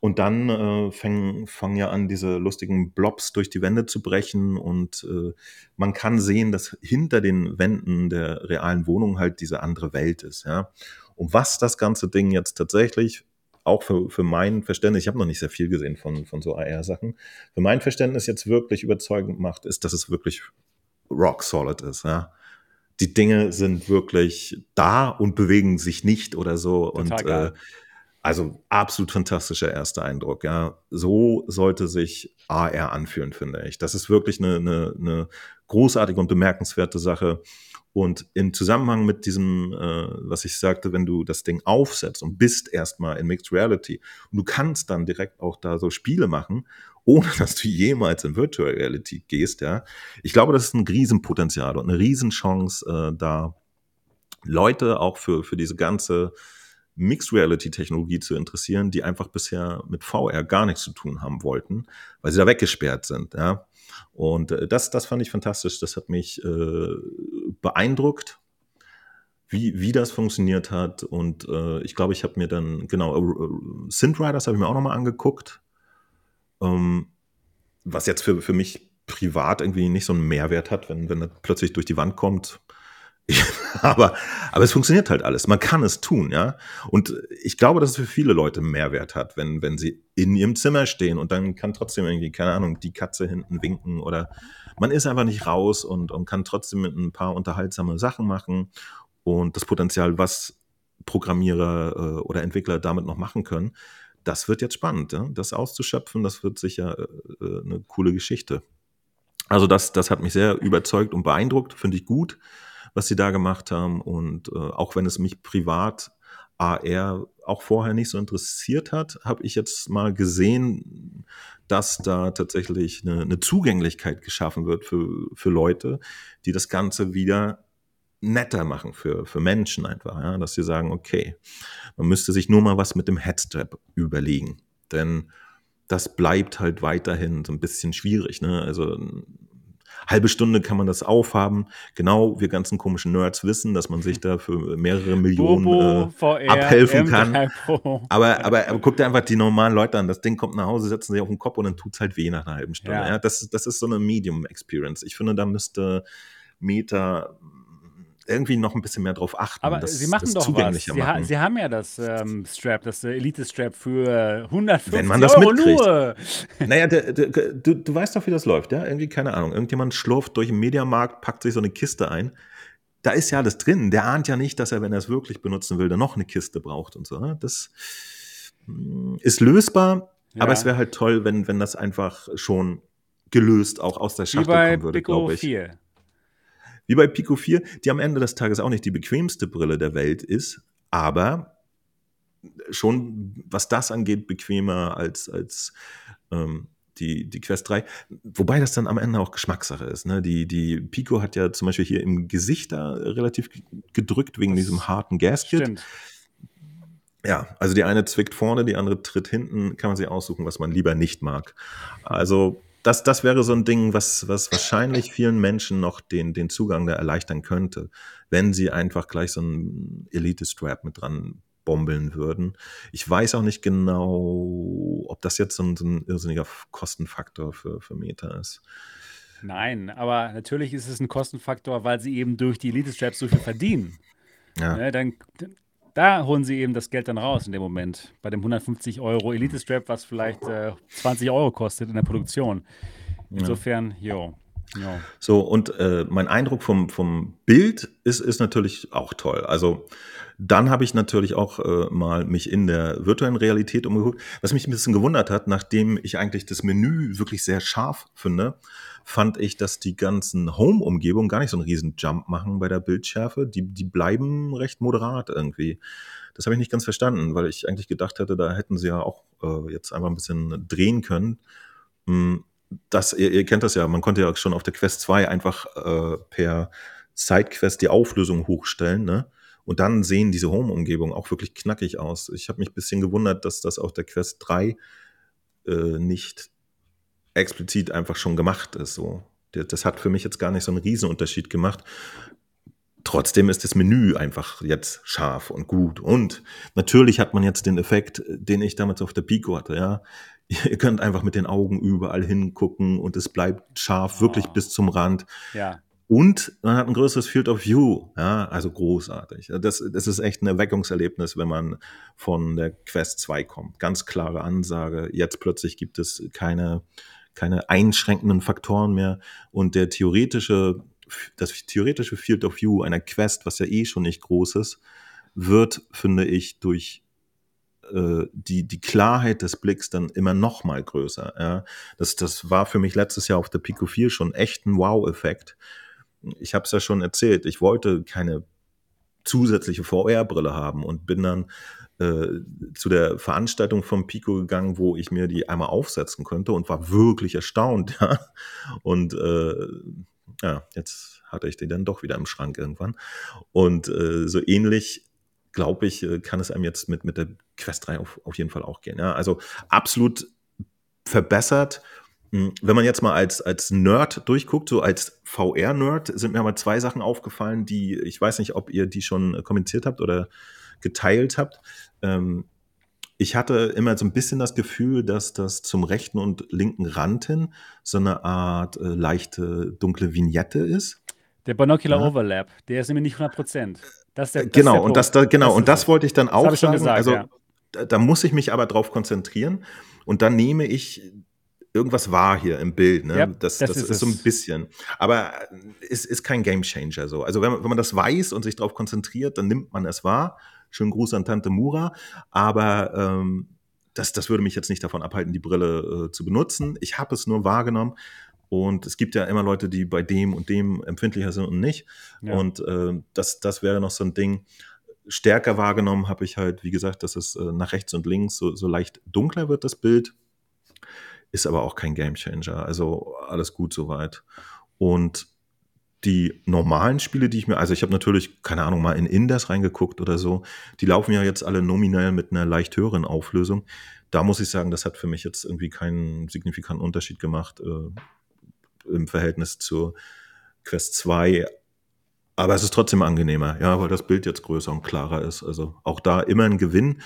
Und dann äh, fangen, fangen ja an, diese lustigen Blobs durch die Wände zu brechen und äh, man kann sehen, dass hinter den Wänden der realen Wohnung halt diese andere Welt ist. Ja. Und was das ganze Ding jetzt tatsächlich auch für, für mein Verständnis, ich habe noch nicht sehr viel gesehen von, von so AR-Sachen, für mein Verständnis jetzt wirklich überzeugend macht, ist, dass es wirklich rock solid ist. Ja. Die Dinge sind wirklich da und bewegen sich nicht oder so. Total und äh, also absolut fantastischer erster Eindruck. Ja, so sollte sich AR anfühlen, finde ich. Das ist wirklich eine, eine, eine großartige und bemerkenswerte Sache. Und im Zusammenhang mit diesem, äh, was ich sagte, wenn du das Ding aufsetzt und bist erstmal in Mixed Reality und du kannst dann direkt auch da so Spiele machen, ohne dass du jemals in Virtual Reality gehst, ja. Ich glaube, das ist ein Riesenpotenzial und eine Riesenchance, äh, da Leute auch für, für diese ganze Mixed Reality Technologie zu interessieren, die einfach bisher mit VR gar nichts zu tun haben wollten, weil sie da weggesperrt sind. Ja. Und äh, das, das fand ich fantastisch. Das hat mich äh, beeindruckt, wie, wie das funktioniert hat. Und äh, ich glaube, ich habe mir dann, genau, äh, Synth Riders habe ich mir auch nochmal angeguckt. Ähm, was jetzt für, für mich privat irgendwie nicht so einen Mehrwert hat, wenn, wenn das plötzlich durch die Wand kommt aber, aber es funktioniert halt alles. Man kann es tun, ja. Und ich glaube, dass es für viele Leute Mehrwert hat, wenn, wenn sie in ihrem Zimmer stehen und dann kann trotzdem irgendwie, keine Ahnung, die Katze hinten winken oder man ist einfach nicht raus und, und kann trotzdem mit ein paar unterhaltsame Sachen machen. Und das Potenzial, was Programmierer äh, oder Entwickler damit noch machen können, das wird jetzt spannend. Ja? Das auszuschöpfen, das wird sicher äh, äh eine coole Geschichte. Also das, das hat mich sehr überzeugt und beeindruckt, finde ich gut was sie da gemacht haben. Und äh, auch wenn es mich privat AR auch vorher nicht so interessiert hat, habe ich jetzt mal gesehen, dass da tatsächlich eine, eine Zugänglichkeit geschaffen wird für, für Leute, die das Ganze wieder netter machen für, für Menschen einfach, ja, dass sie sagen, okay, man müsste sich nur mal was mit dem Headstrap überlegen, denn das bleibt halt weiterhin so ein bisschen schwierig, ne? Also halbe Stunde kann man das aufhaben. Genau, wir ganzen komischen Nerds wissen, dass man sich da für mehrere Millionen Bobo, äh, VR, abhelfen kann. Aber, aber, aber guck dir einfach die normalen Leute an. Das Ding kommt nach Hause, setzen sich auf den Kopf und dann tut es halt weh nach einer halben Stunde. Ja. ja. das, das ist so eine Medium-Experience. Ich finde, da müsste Meta irgendwie noch ein bisschen mehr drauf achten. Aber das, sie machen doch was. Sie, ha sie, haben ja das ähm, Strap, das äh, Elite-Strap für 150 Wenn man das Euro mitkriegt. nur. Naja, der, der, du, du weißt doch, wie das läuft, ja? Irgendwie, keine Ahnung. Irgendjemand schlurft durch den Mediamarkt, packt sich so eine Kiste ein. Da ist ja alles drin. Der ahnt ja nicht, dass er, wenn er es wirklich benutzen will, dann noch eine Kiste braucht und so. Ne? Das hm, ist lösbar, ja. aber es wäre halt toll, wenn, wenn das einfach schon gelöst auch aus der Schachtel kommen würde, glaube ich. 4 wie bei Pico 4, die am Ende des Tages auch nicht die bequemste Brille der Welt ist, aber schon, was das angeht, bequemer als, als ähm, die, die Quest 3. Wobei das dann am Ende auch Geschmackssache ist. Ne? Die, die Pico hat ja zum Beispiel hier im Gesicht da relativ gedrückt wegen das diesem harten Gasket. Stimmt. Ja, also die eine zwickt vorne, die andere tritt hinten, kann man sich aussuchen, was man lieber nicht mag. Also das, das wäre so ein Ding, was, was wahrscheinlich vielen Menschen noch den, den Zugang da erleichtern könnte, wenn sie einfach gleich so einen Elite-Strap mit dran bombeln würden. Ich weiß auch nicht genau, ob das jetzt so ein, so ein irrsinniger Kostenfaktor für, für Meta ist. Nein, aber natürlich ist es ein Kostenfaktor, weil sie eben durch die Elite-Straps so viel verdienen. Ja. ja. dann, da holen sie eben das Geld dann raus in dem Moment. Bei dem 150 Euro Elite-Strap, was vielleicht äh, 20 Euro kostet in der Produktion. Insofern, ja. jo. jo. So, und äh, mein Eindruck vom, vom Bild ist, ist natürlich auch toll. Also dann habe ich natürlich auch äh, mal mich in der virtuellen Realität umgeguckt, was mich ein bisschen gewundert hat, nachdem ich eigentlich das Menü wirklich sehr scharf finde, fand ich, dass die ganzen Home-Umgebungen gar nicht so einen riesen Jump machen bei der Bildschärfe. Die, die bleiben recht moderat irgendwie. Das habe ich nicht ganz verstanden, weil ich eigentlich gedacht hätte, da hätten sie ja auch äh, jetzt einfach ein bisschen drehen können. Hm, das, ihr, ihr, kennt das ja, man konnte ja schon auf der Quest 2 einfach äh, per Sidequest die Auflösung hochstellen, ne? Und dann sehen diese Home-Umgebungen auch wirklich knackig aus. Ich habe mich ein bisschen gewundert, dass das auf der Quest 3 äh, nicht explizit einfach schon gemacht ist. So. Das hat für mich jetzt gar nicht so einen Riesenunterschied gemacht. Trotzdem ist das Menü einfach jetzt scharf und gut. Und natürlich hat man jetzt den Effekt, den ich damals auf der Pico hatte, ja. Ihr könnt einfach mit den Augen überall hingucken und es bleibt scharf, oh. wirklich bis zum Rand. Ja. Und man hat ein größeres Field of View, ja, also großartig. Das, das ist echt ein Erweckungserlebnis, wenn man von der Quest 2 kommt. Ganz klare Ansage. Jetzt plötzlich gibt es keine keine einschränkenden Faktoren mehr und der theoretische, das theoretische Field of View einer Quest, was ja eh schon nicht groß ist, wird, finde ich, durch äh, die, die Klarheit des Blicks dann immer noch mal größer. Ja. Das, das war für mich letztes Jahr auf der Pico 4 schon echt ein Wow-Effekt. Ich habe es ja schon erzählt, ich wollte keine zusätzliche VR-Brille haben und bin dann äh, zu der Veranstaltung vom Pico gegangen, wo ich mir die einmal aufsetzen konnte und war wirklich erstaunt. Ja? Und äh, ja, jetzt hatte ich die dann doch wieder im Schrank irgendwann. Und äh, so ähnlich, glaube ich, äh, kann es einem jetzt mit, mit der Quest 3 auf, auf jeden Fall auch gehen. Ja? Also absolut verbessert. Hm, wenn man jetzt mal als, als Nerd durchguckt, so als VR-Nerd, sind mir aber zwei Sachen aufgefallen, die, ich weiß nicht, ob ihr die schon kommentiert habt oder geteilt habt. Ähm, ich hatte immer so ein bisschen das Gefühl, dass das zum rechten und linken Rand hin so eine Art äh, leichte dunkle Vignette ist. Der Binocular ja. Overlap, der ist nämlich nicht 100 Prozent. genau, und das, da, genau, das und das wollte ich dann auch sagen. Gesagt, also ja. da, da, muss ich mich aber drauf konzentrieren und dann nehme ich irgendwas wahr hier im Bild. Ne? Ja, das, das, das ist, ist so ein bisschen. Aber es ist kein Gamechanger so. Also wenn man, wenn man das weiß und sich darauf konzentriert, dann nimmt man es wahr. Schönen Gruß an Tante Mura. Aber ähm, das, das würde mich jetzt nicht davon abhalten, die Brille äh, zu benutzen. Ich habe es nur wahrgenommen. Und es gibt ja immer Leute, die bei dem und dem empfindlicher sind und nicht. Ja. Und äh, das, das wäre noch so ein Ding. Stärker wahrgenommen habe ich halt, wie gesagt, dass es äh, nach rechts und links so, so leicht dunkler wird, das Bild. Ist aber auch kein Gamechanger. Also alles gut soweit. Und die normalen Spiele, die ich mir, also ich habe natürlich, keine Ahnung, mal in Inders reingeguckt oder so, die laufen ja jetzt alle nominell mit einer leicht höheren Auflösung. Da muss ich sagen, das hat für mich jetzt irgendwie keinen signifikanten Unterschied gemacht äh, im Verhältnis zur Quest 2. Aber es ist trotzdem angenehmer, ja, weil das Bild jetzt größer und klarer ist. Also auch da immer ein Gewinn.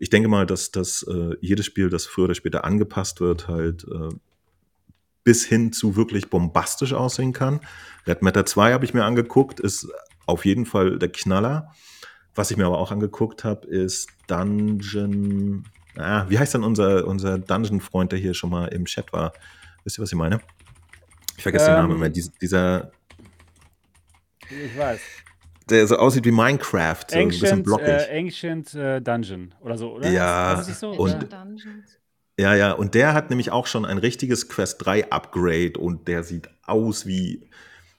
Ich denke mal, dass, dass äh, jedes Spiel, das früher oder später angepasst wird, halt äh, bis hin zu wirklich bombastisch aussehen kann. Red Matter 2 habe ich mir angeguckt, ist auf jeden Fall der Knaller. Was ich mir aber auch angeguckt habe, ist Dungeon. Ah, wie heißt denn unser, unser Dungeon-Freund, der hier schon mal im Chat war? Wisst ihr, was ich meine? Ich vergesse ähm, den Namen ähm. immer. Dies, dieser. Ich weiß. Der so aussieht wie Minecraft. So Ancient, äh, Ancient äh, Dungeon oder so, oder? Ja, so? und, ja, ja, und der hat nämlich auch schon ein richtiges Quest 3 Upgrade und der sieht aus wie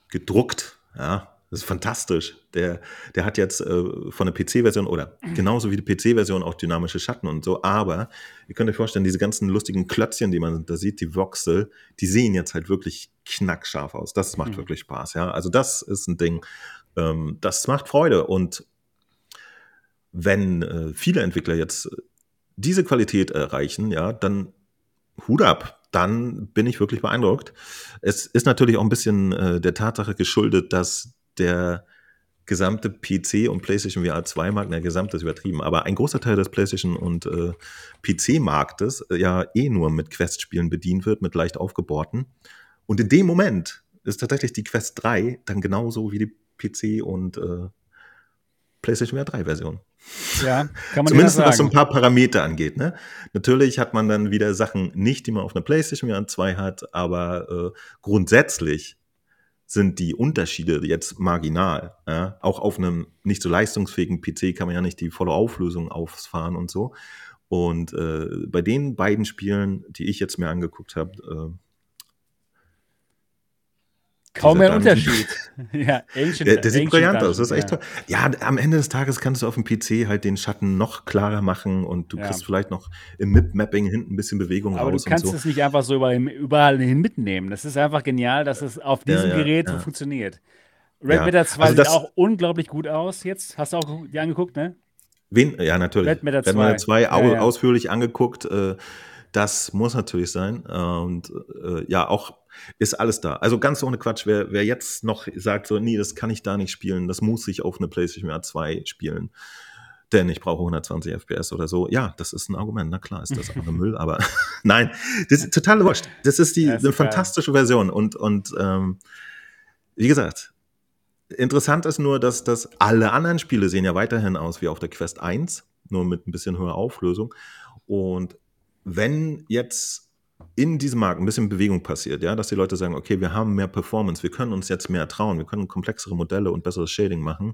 gedruckt. Ja, das ist fantastisch. Der, der hat jetzt äh, von der PC-Version oder genauso wie die PC-Version auch dynamische Schatten und so. Aber ihr könnt euch vorstellen, diese ganzen lustigen Klötzchen, die man da sieht, die Voxel, die sehen jetzt halt wirklich knackscharf aus. Das macht mhm. wirklich Spaß. Ja, also das ist ein Ding, ähm, das macht Freude. Und wenn äh, viele Entwickler jetzt diese Qualität erreichen, ja, dann Hut ab. Dann bin ich wirklich beeindruckt. Es ist natürlich auch ein bisschen äh, der Tatsache geschuldet, dass der gesamte PC und PlayStation VR 2 Markt, der gesamte ist übertrieben, aber ein großer Teil des PlayStation und äh, PC-Marktes äh, ja eh nur mit Quest-Spielen bedient wird, mit leicht aufgebohrten. Und in dem Moment ist tatsächlich die Quest 3 dann genauso wie die PC und äh, PlayStation VR 3 Version. Ja, kann man Zumindest was so ein paar Parameter angeht. Ne? Natürlich hat man dann wieder Sachen nicht, die man auf einer PlayStation VR 2 hat, aber äh, grundsätzlich sind die Unterschiede jetzt marginal. Ja? Auch auf einem nicht so leistungsfähigen PC kann man ja nicht die volle Auflösung auffahren und so. Und äh, bei den beiden Spielen, die ich jetzt mir angeguckt habe, äh, Kaum mehr Unterschied. ja, Ancient, der, der sieht brillant aus, das ist echt ja. toll. Ja, am Ende des Tages kannst du auf dem PC halt den Schatten noch klarer machen und du ja. kriegst vielleicht noch im MIP-Mapping hinten ein bisschen Bewegung Aber raus. Aber du kannst so. es nicht einfach so überall, überall, hin mitnehmen. Das ist einfach genial, dass es auf diesem ja, Gerät so funktioniert. Red Matter 2 also sieht auch unglaublich gut aus jetzt. Hast du auch die angeguckt, ne? Wen? Ja, natürlich. Red Matter 2, Red Matter 2 ausführlich angeguckt. Äh, das muss natürlich sein. Und äh, ja, auch ist alles da. Also ganz ohne Quatsch, wer, wer jetzt noch sagt, so, nee, das kann ich da nicht spielen, das muss ich auf eine PlayStation VR 2 spielen, denn ich brauche 120 FPS oder so. Ja, das ist ein Argument. Na klar, ist das andere Müll, aber nein, das ist total wurscht. Das ist die das ist eine fantastische Version und, und ähm, wie gesagt, interessant ist nur, dass, dass alle anderen Spiele sehen ja weiterhin aus wie auf der Quest 1, nur mit ein bisschen höherer Auflösung. Und wenn jetzt in diesem Markt ein bisschen Bewegung passiert, ja, dass die Leute sagen, okay, wir haben mehr Performance, wir können uns jetzt mehr trauen, wir können komplexere Modelle und besseres Shading machen,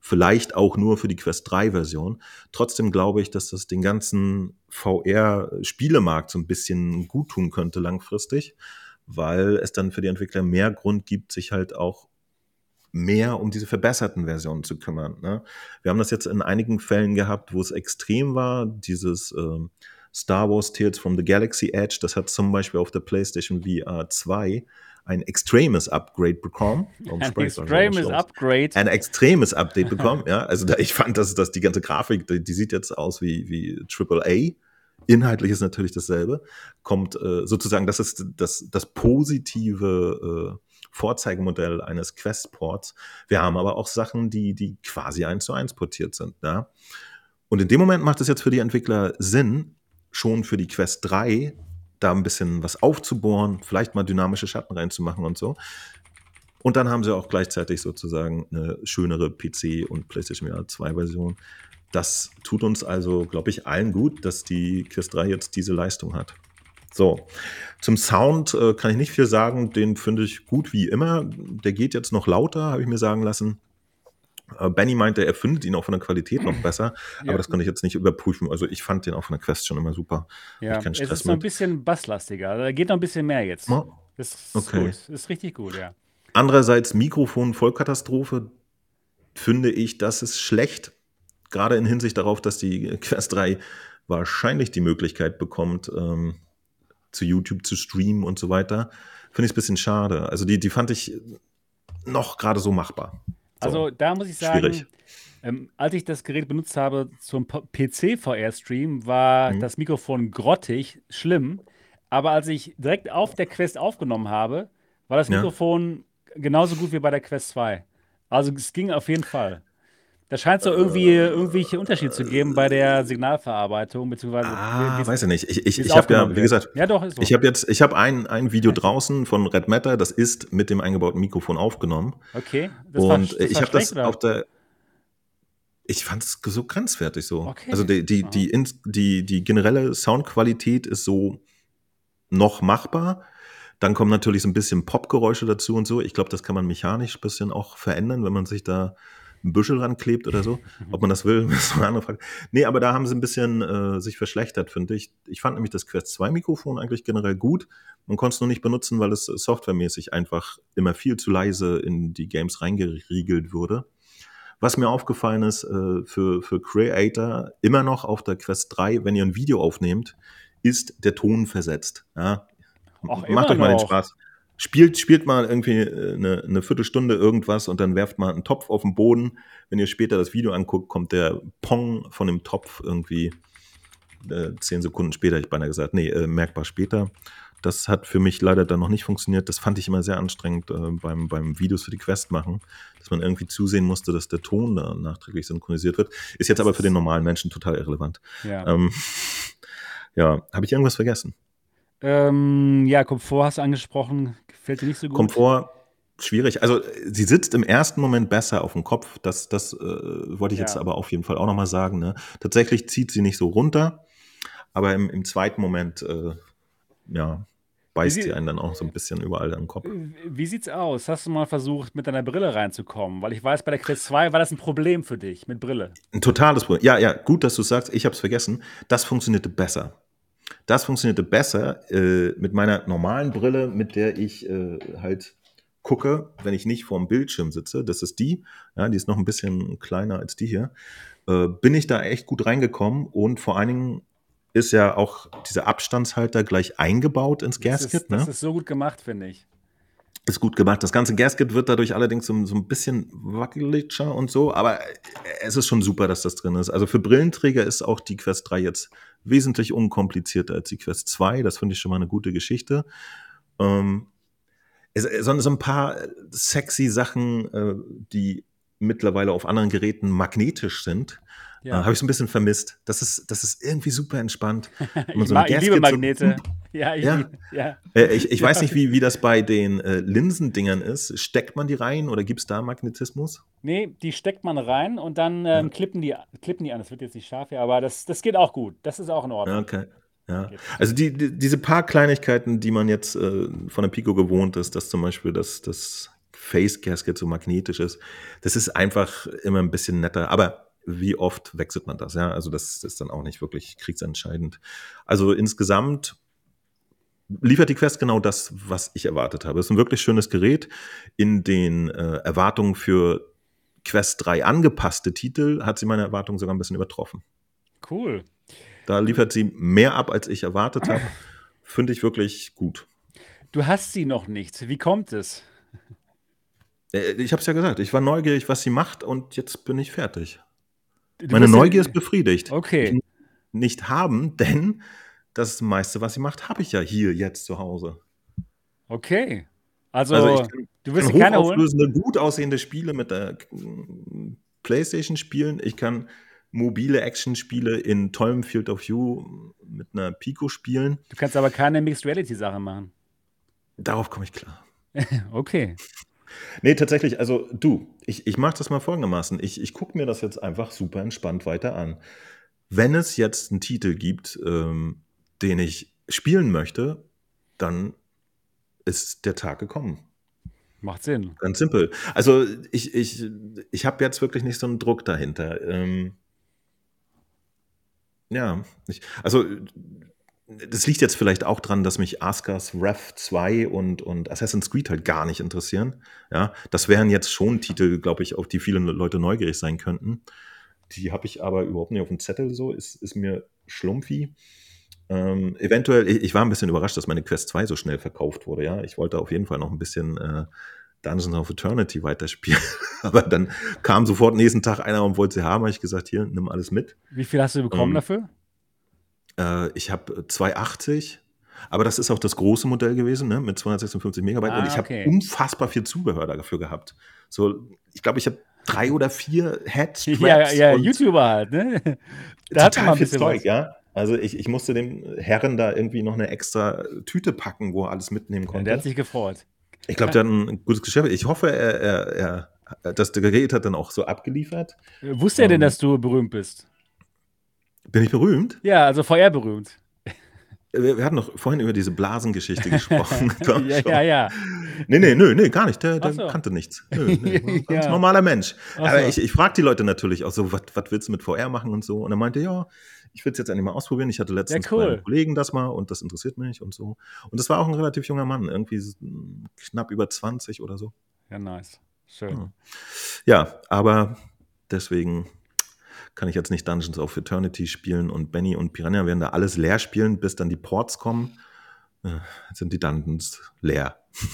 vielleicht auch nur für die Quest 3 Version. Trotzdem glaube ich, dass das den ganzen VR Spielemarkt so ein bisschen gut tun könnte langfristig, weil es dann für die Entwickler mehr Grund gibt, sich halt auch mehr um diese verbesserten Versionen zu kümmern. Ne? Wir haben das jetzt in einigen Fällen gehabt, wo es extrem war, dieses äh, Star Wars Tales from the Galaxy Edge, das hat zum Beispiel auf der PlayStation VR 2 ein extremes Upgrade bekommen. Ein extremes Upgrade. Ein extremes Update bekommen, ja. Also da, ich fand, dass, dass die ganze Grafik, die, die sieht jetzt aus wie, wie AAA. Inhaltlich ist natürlich dasselbe. Kommt äh, sozusagen, das ist das, das positive äh, Vorzeigemodell eines Quest-Ports. Wir haben aber auch Sachen, die, die quasi eins zu eins portiert sind. Ja? Und in dem Moment macht es jetzt für die Entwickler Sinn, schon für die Quest 3 da ein bisschen was aufzubohren, vielleicht mal dynamische Schatten reinzumachen und so. Und dann haben sie auch gleichzeitig sozusagen eine schönere PC- und PlayStation VR 2-Version. Das tut uns also, glaube ich, allen gut, dass die Quest 3 jetzt diese Leistung hat. So, zum Sound äh, kann ich nicht viel sagen. Den finde ich gut wie immer. Der geht jetzt noch lauter, habe ich mir sagen lassen. Äh, Benny meinte, er findet ihn auch von der Qualität noch besser, ja. aber das kann ich jetzt nicht überprüfen. Also ich fand den auch von der Quest schon immer super. Ja, es ist noch ein bisschen basslastiger. Da geht noch ein bisschen mehr jetzt. Oh. Das ist okay. gut. Ist richtig gut, ja. Andererseits Mikrofon Vollkatastrophe finde ich, das ist schlecht. Gerade in Hinsicht darauf, dass die Quest 3 wahrscheinlich die Möglichkeit bekommt, ähm, zu YouTube zu streamen und so weiter. Finde ich es ein bisschen schade. Also die, die fand ich noch gerade so machbar. So. Also da muss ich sagen, ähm, als ich das Gerät benutzt habe zum PC-VR-Stream, war mhm. das Mikrofon grottig, schlimm. Aber als ich direkt auf der Quest aufgenommen habe, war das Mikrofon ja. genauso gut wie bei der Quest 2. Also es ging auf jeden Fall. Da scheint es doch irgendwie äh, irgendwelche Unterschiede zu geben bei der Signalverarbeitung, beziehungsweise. Ah, weiß ich nicht. Ich, ich, ich habe ja, wie gesagt, ja, doch, so. ich habe jetzt, ich habe ein, ein Video draußen von Red Matter, das ist mit dem eingebauten Mikrofon aufgenommen. Okay. Das und war, das ich habe das auf der. Ich fand es so grenzwertig so. Okay. Also die, die, die, die, die, die generelle Soundqualität ist so noch machbar. Dann kommen natürlich so ein bisschen Popgeräusche dazu und so. Ich glaube, das kann man mechanisch ein bisschen auch verändern, wenn man sich da ein Büschel ranklebt oder so. Ob man das will, ist eine andere Frage. Nee, aber da haben sie ein bisschen äh, sich verschlechtert, finde ich. Ich fand nämlich das Quest 2 Mikrofon eigentlich generell gut. Man konnte es nur nicht benutzen, weil es softwaremäßig einfach immer viel zu leise in die Games reingeriegelt wurde. Was mir aufgefallen ist, äh, für, für Creator immer noch auf der Quest 3, wenn ihr ein Video aufnehmt, ist der Ton versetzt. Ja? Ach, Macht euch mal den Spaß spielt, spielt mal irgendwie eine, eine Viertelstunde irgendwas und dann werft mal einen Topf auf den Boden. Wenn ihr später das Video anguckt, kommt der Pong von dem Topf irgendwie äh, zehn Sekunden später, ich beinahe gesagt, nee, äh, merkbar später. Das hat für mich leider dann noch nicht funktioniert. Das fand ich immer sehr anstrengend äh, beim, beim Videos für die Quest machen, dass man irgendwie zusehen musste, dass der Ton da nachträglich synchronisiert wird. Ist jetzt aber für den normalen Menschen total irrelevant. Ja, ähm, ja habe ich irgendwas vergessen? Ähm, ja, Komfort hast du angesprochen. Gefällt dir nicht so gut? Komfort, schwierig. Also sie sitzt im ersten Moment besser auf dem Kopf. Das, das äh, wollte ich ja. jetzt aber auf jeden Fall auch nochmal sagen. Ne? Tatsächlich zieht sie nicht so runter, aber im, im zweiten Moment, äh, ja, beißt sie einen dann auch so ein bisschen überall am Kopf. Wie sieht's aus? Hast du mal versucht, mit deiner Brille reinzukommen? Weil ich weiß, bei der Quest 2 war das ein Problem für dich mit Brille. Ein totales Problem. Ja, ja, gut, dass du sagst, ich habe es vergessen. Das funktionierte besser. Das funktionierte besser äh, mit meiner normalen Brille, mit der ich äh, halt gucke, wenn ich nicht vorm Bildschirm sitze. Das ist die, ja, die ist noch ein bisschen kleiner als die hier. Äh, bin ich da echt gut reingekommen und vor allen Dingen ist ja auch dieser Abstandshalter gleich eingebaut ins Gasket. Das ist, ne? das ist so gut gemacht, finde ich. Ist gut gemacht. Das ganze Gasket wird dadurch allerdings so, so, ein bisschen wackeliger und so, aber es ist schon super, dass das drin ist. Also für Brillenträger ist auch die Quest 3 jetzt wesentlich unkomplizierter als die Quest 2. Das finde ich schon mal eine gute Geschichte. Ähm, es, so, so ein paar sexy Sachen, äh, die mittlerweile auf anderen Geräten magnetisch sind, ja. Äh, Habe ich so ein bisschen vermisst. Das ist, das ist irgendwie super entspannt. ich, so mag, ich liebe Magnete. So, ja, ich, ja. ja. Äh, ich, ich weiß nicht, wie, wie das bei den äh, Linsendingern ist. Steckt man die rein oder gibt es da Magnetismus? Nee, die steckt man rein und dann ähm, klippen, die, klippen die an. Das wird jetzt nicht scharf, ja, aber das, das geht auch gut. Das ist auch in Ordnung. Okay. Ja. Also die, die, diese paar Kleinigkeiten, die man jetzt äh, von der Pico gewohnt ist, dass zum Beispiel das, das Face Gasket so magnetisch ist, das ist einfach immer ein bisschen netter. Aber wie oft wechselt man das? Ja, also das ist dann auch nicht wirklich kriegsentscheidend. Also insgesamt liefert die Quest genau das, was ich erwartet habe. Es ist ein wirklich schönes Gerät. In den äh, Erwartungen für Quest 3 angepasste Titel hat sie meine Erwartungen sogar ein bisschen übertroffen. Cool. Da liefert sie mehr ab, als ich erwartet habe. Finde ich wirklich gut. Du hast sie noch nicht. Wie kommt es? Äh, ich habe es ja gesagt. Ich war neugierig, was sie macht und jetzt bin ich fertig. Du Meine Neugier ist befriedigt. Okay. Nicht haben, denn das meiste, was sie macht, habe ich ja hier jetzt zu Hause. Okay. Also, also ich kann, du wirst kann keine hochauflösende, gut aussehende Spiele mit der PlayStation spielen. Ich kann mobile Action-Spiele in tollem Field of View mit einer Pico spielen. Du kannst aber keine Mixed Reality-Sache machen. Darauf komme ich klar. okay. Nee, tatsächlich, also du, ich, ich mache das mal folgendermaßen. Ich, ich gucke mir das jetzt einfach super entspannt weiter an. Wenn es jetzt einen Titel gibt, ähm, den ich spielen möchte, dann ist der Tag gekommen. Macht Sinn. Ganz simpel. Also ich, ich, ich habe jetzt wirklich nicht so einen Druck dahinter. Ähm, ja, ich, also das liegt jetzt vielleicht auch dran, dass mich Askas Rev 2 und, und Assassin's Creed halt gar nicht interessieren. Ja, das wären jetzt schon Titel, glaube ich, auf die viele Leute neugierig sein könnten. Die habe ich aber überhaupt nicht auf dem Zettel so, ist, ist mir schlumpfi. Ähm, eventuell, ich, ich, war ein bisschen überrascht, dass meine Quest 2 so schnell verkauft wurde, ja. Ich wollte auf jeden Fall noch ein bisschen äh, Dungeons of Eternity weiterspielen. Aber dann kam sofort nächsten Tag einer und wollte sie haben. Habe ich gesagt, hier, nimm alles mit. Wie viel hast du bekommen ähm, dafür? Äh, ich habe 280. Aber das ist auch das große Modell gewesen, ne, mit 256 Megabyte. Ah, und ich okay. habe unfassbar viel Zubehör dafür gehabt. So, ich glaube, ich habe drei oder vier Headstraps. Ja, ja, YouTuber halt, ne? Da total viel Zeug, was. ja. Also ich, ich musste dem Herren da irgendwie noch eine extra Tüte packen, wo er alles mitnehmen konnte. Ja, der hat sich gefreut. Ich glaube, der hat ein gutes Geschäft. Ich hoffe, er, er, er, das Gerät hat dann auch so abgeliefert. Wusste er denn, ähm, dass du berühmt bist? Bin ich berühmt? Ja, also VR berühmt. Wir, wir hatten noch vorhin über diese Blasengeschichte gesprochen. ja, ja, ja. Nee, nee, nö, nee, gar nicht. Der, der so. kannte nichts. Nö, nee, ganz ja. normaler Mensch. Ach Aber so. ich, ich frage die Leute natürlich auch so, was willst du mit VR machen und so. Und er meinte, ja, ich will es jetzt endlich mal ausprobieren. Ich hatte letztens ja, cool. Kollegen das mal und das interessiert mich und so. Und das war auch ein relativ junger Mann, irgendwie knapp über 20 oder so. Ja, nice. Schön. Ja, aber deswegen kann ich jetzt nicht Dungeons of Eternity spielen und Benny und Piranha werden da alles leer spielen, bis dann die Ports kommen. Äh, sind die Dungeons leer.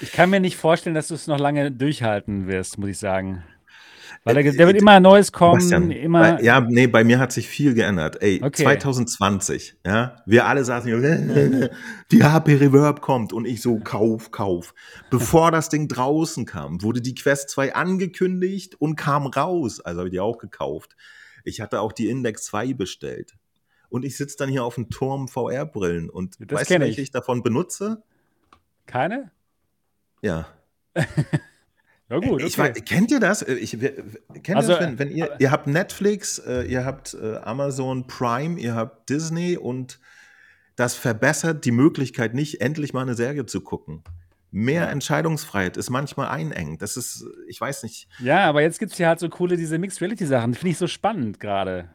Ich kann mir nicht vorstellen, dass du es noch lange durchhalten wirst, muss ich sagen. Weil da, da wird immer Neues kommen, immer. Ja, nee, bei mir hat sich viel geändert. Ey, okay. 2020, ja, wir alle saßen hier, die HP Reverb kommt und ich so, kauf, kauf. Bevor das Ding draußen kam, wurde die Quest 2 angekündigt und kam raus. Also habe ich die auch gekauft. Ich hatte auch die Index 2 bestellt. Und ich sitze dann hier auf dem Turm VR-Brillen und das weißt du, welche ich. ich davon benutze? Keine? Ja. Ja, gut. Okay. Ich weiß, kennt ihr das? Äh, ich, kennt also, das, wenn, wenn ihr, ihr habt Netflix, äh, ihr habt äh, Amazon Prime, ihr habt Disney und das verbessert die Möglichkeit nicht, endlich mal eine Serie zu gucken. Mehr Entscheidungsfreiheit ist manchmal einengt. Das ist, ich weiß nicht. Ja, aber jetzt gibt es ja halt so coole, diese Mixed Reality Sachen. Finde ich so spannend gerade.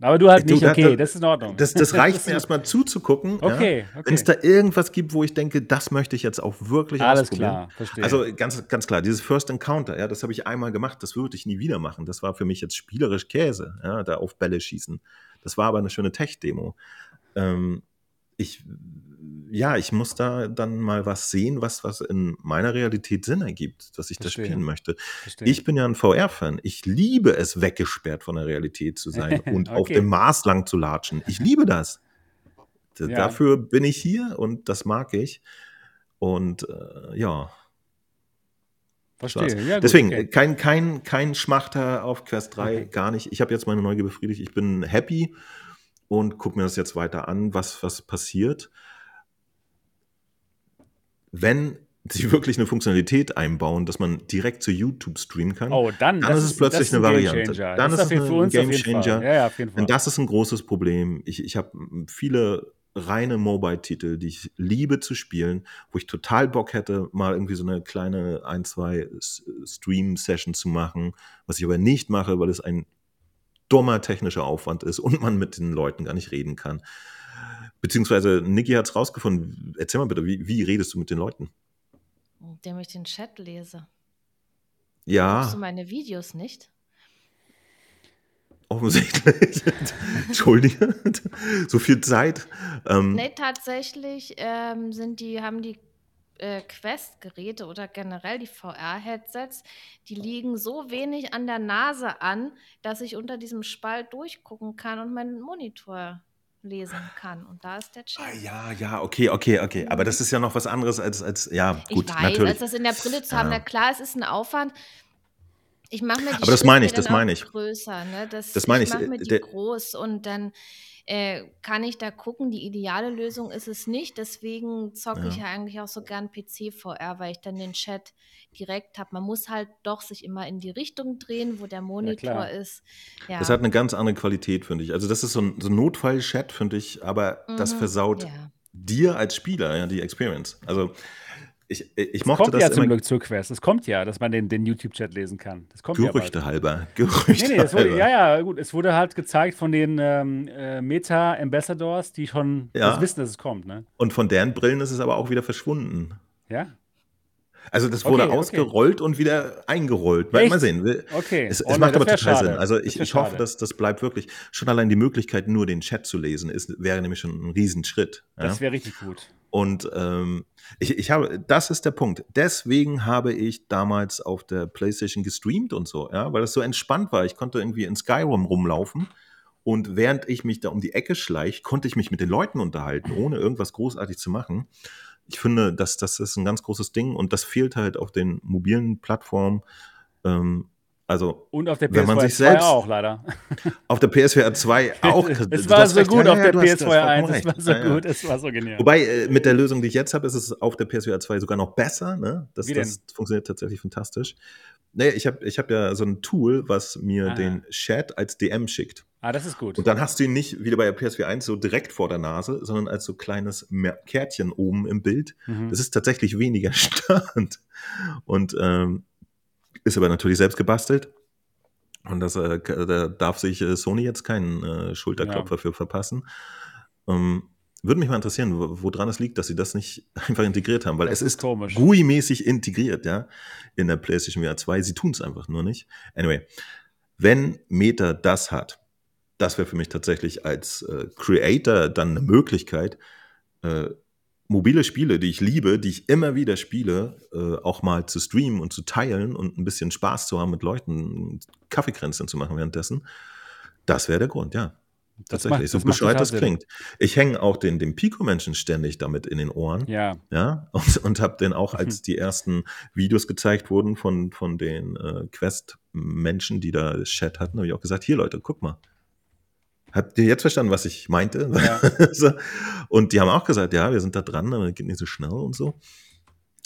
Aber du halt nicht, okay, das ist in Ordnung. Das, das reicht mir erstmal zuzugucken. Okay, ja. okay. Wenn es da irgendwas gibt, wo ich denke, das möchte ich jetzt auch wirklich Alles ausprobieren. klar, verstehe. Also ganz, ganz klar, dieses First Encounter, ja, das habe ich einmal gemacht, das würde ich nie wieder machen. Das war für mich jetzt spielerisch Käse, ja, da auf Bälle schießen. Das war aber eine schöne Tech-Demo. Ähm, ich ja, ich muss da dann mal was sehen, was, was in meiner Realität Sinn ergibt, dass ich Verstehe. das spielen möchte. Verstehe. Ich bin ja ein VR-Fan. Ich liebe es, weggesperrt von der Realität zu sein und okay. auf dem Mars lang zu latschen. Ich liebe das. Ja. Dafür bin ich hier und das mag ich. Und äh, ja. Verstehe. Ja, gut, Deswegen, okay. kein, kein, kein Schmachter auf Quest 3, okay. gar nicht. Ich habe jetzt meine Neugier befriedigt. Ich bin happy und gucke mir das jetzt weiter an, was, was passiert wenn sie wirklich eine Funktionalität einbauen, dass man direkt zu YouTube streamen kann, oh, dann, dann ist es plötzlich eine Variante. Dann das ist es ein Game Changer. Ja, ja, Und das ist ein großes Problem. Ich, ich habe viele reine Mobile-Titel, die ich liebe zu spielen, wo ich total Bock hätte, mal irgendwie so eine kleine ein, zwei Stream-Session zu machen, was ich aber nicht mache, weil es ein dummer technischer Aufwand ist und man mit den Leuten gar nicht reden kann. Beziehungsweise Niki hat es rausgefunden. Erzähl mal bitte, wie, wie redest du mit den Leuten? Indem ich den Chat lese. Ja. Guckst du meine Videos nicht? Offensichtlich. Entschuldige. so viel Zeit. Ähm, nee, tatsächlich ähm, sind die, haben die äh, Quest-Geräte oder generell die VR-Headsets, die liegen so wenig an der Nase an, dass ich unter diesem Spalt durchgucken kann und meinen Monitor lesen kann. Und da ist der Chat. Ah, ja, ja, okay, okay, okay. Aber das ist ja noch was anderes als, als ja, gut, ich weiß, natürlich. als das in der Brille zu haben, ja. na klar, es ist ein Aufwand. Ich mache mir die Aber das meine ich, das meine ich. größer, ne? Das, das meine ich. Ich mache mir die groß und dann äh, kann ich da gucken. Die ideale Lösung ist es nicht. Deswegen zocke ja. ich ja eigentlich auch so gern PC-VR, weil ich dann den Chat direkt habe. Man muss halt doch sich immer in die Richtung drehen, wo der Monitor ja, ist. Ja. Das hat eine ganz andere Qualität, finde ich. Also das ist so ein, so ein Notfall-Chat, finde ich, aber mhm. das versaut dir als Spieler ja die Experience. Also ich, ich mochte kommt das ja zum Glück zur Quest. Es kommt ja, dass man den, den YouTube-Chat lesen kann. Das kommt Gerüchte ja halber. Gerüchte nee, nee, wurde, ja, ja, gut. Es wurde halt gezeigt von den ähm, äh, Meta-Ambassadors, die schon ja. wissen, dass es kommt. Ne? Und von deren Brillen ist es aber auch wieder verschwunden. Ja. Also das wurde okay, ausgerollt okay. und wieder eingerollt. Echt? Mal sehen. Okay. Es, es oh, macht aber total schade. Sinn. Also ich, ich hoffe, dass das bleibt wirklich. Schon allein die Möglichkeit, nur den Chat zu lesen, ist, wäre nämlich schon ein Riesenschritt. Ja? Das wäre richtig gut. Und ähm, ich, ich habe, das ist der Punkt. Deswegen habe ich damals auf der PlayStation gestreamt und so, ja, weil das so entspannt war. Ich konnte irgendwie in Skyrim rumlaufen und während ich mich da um die Ecke schleich, konnte ich mich mit den Leuten unterhalten, ohne irgendwas großartig zu machen. Ich finde, das, das ist ein ganz großes Ding und das fehlt halt auf den mobilen Plattformen. Ähm, also, und auf der PSVR wenn man sich selbst, auch leider. Auf der PSVR 2 auch. es war so recht. gut ja, auf ja, der PSVR 1. Es war so ja, gut, es war so genial. Wobei, äh, mit der Lösung, die ich jetzt habe, ist es auf der PSVR 2 sogar noch besser. Ne? Das, das funktioniert tatsächlich fantastisch. Naja, ich habe ich hab ja so ein Tool, was mir ah. den Chat als DM schickt. Ah, das ist gut. Und dann hast du ihn nicht wie bei der PSVR 1 so direkt vor der Nase, sondern als so kleines Kärtchen oben im Bild. Mhm. Das ist tatsächlich weniger störend. Und ähm, ist aber natürlich selbst gebastelt. Und das, äh, da darf sich äh, Sony jetzt keinen äh, Schulterklopfer ja. für verpassen. Ähm, würde mich mal interessieren, woran es liegt, dass sie das nicht einfach integriert haben, weil das es ist, ist GUI-mäßig integriert, ja, in der PlayStation VR 2. Sie tun es einfach nur nicht. Anyway, wenn Meta das hat, das wäre für mich tatsächlich als äh, Creator dann eine Möglichkeit, äh, mobile Spiele, die ich liebe, die ich immer wieder spiele, äh, auch mal zu streamen und zu teilen und ein bisschen Spaß zu haben mit Leuten, Kaffeekränzchen zu machen währenddessen. Das wäre der Grund, ja. Das Tatsächlich, macht, so bescheuert das klingt. Ich hänge auch den, den Pico-Menschen ständig damit in den Ohren. Ja. Ja. Und, und habe den auch, als die ersten Videos gezeigt wurden von, von den äh, Quest-Menschen, die da Chat hatten, habe ich auch gesagt: Hier, Leute, guck mal. Habt ihr jetzt verstanden, was ich meinte? Ja. und die haben auch gesagt, ja, wir sind da dran, aber geht nicht so schnell und so.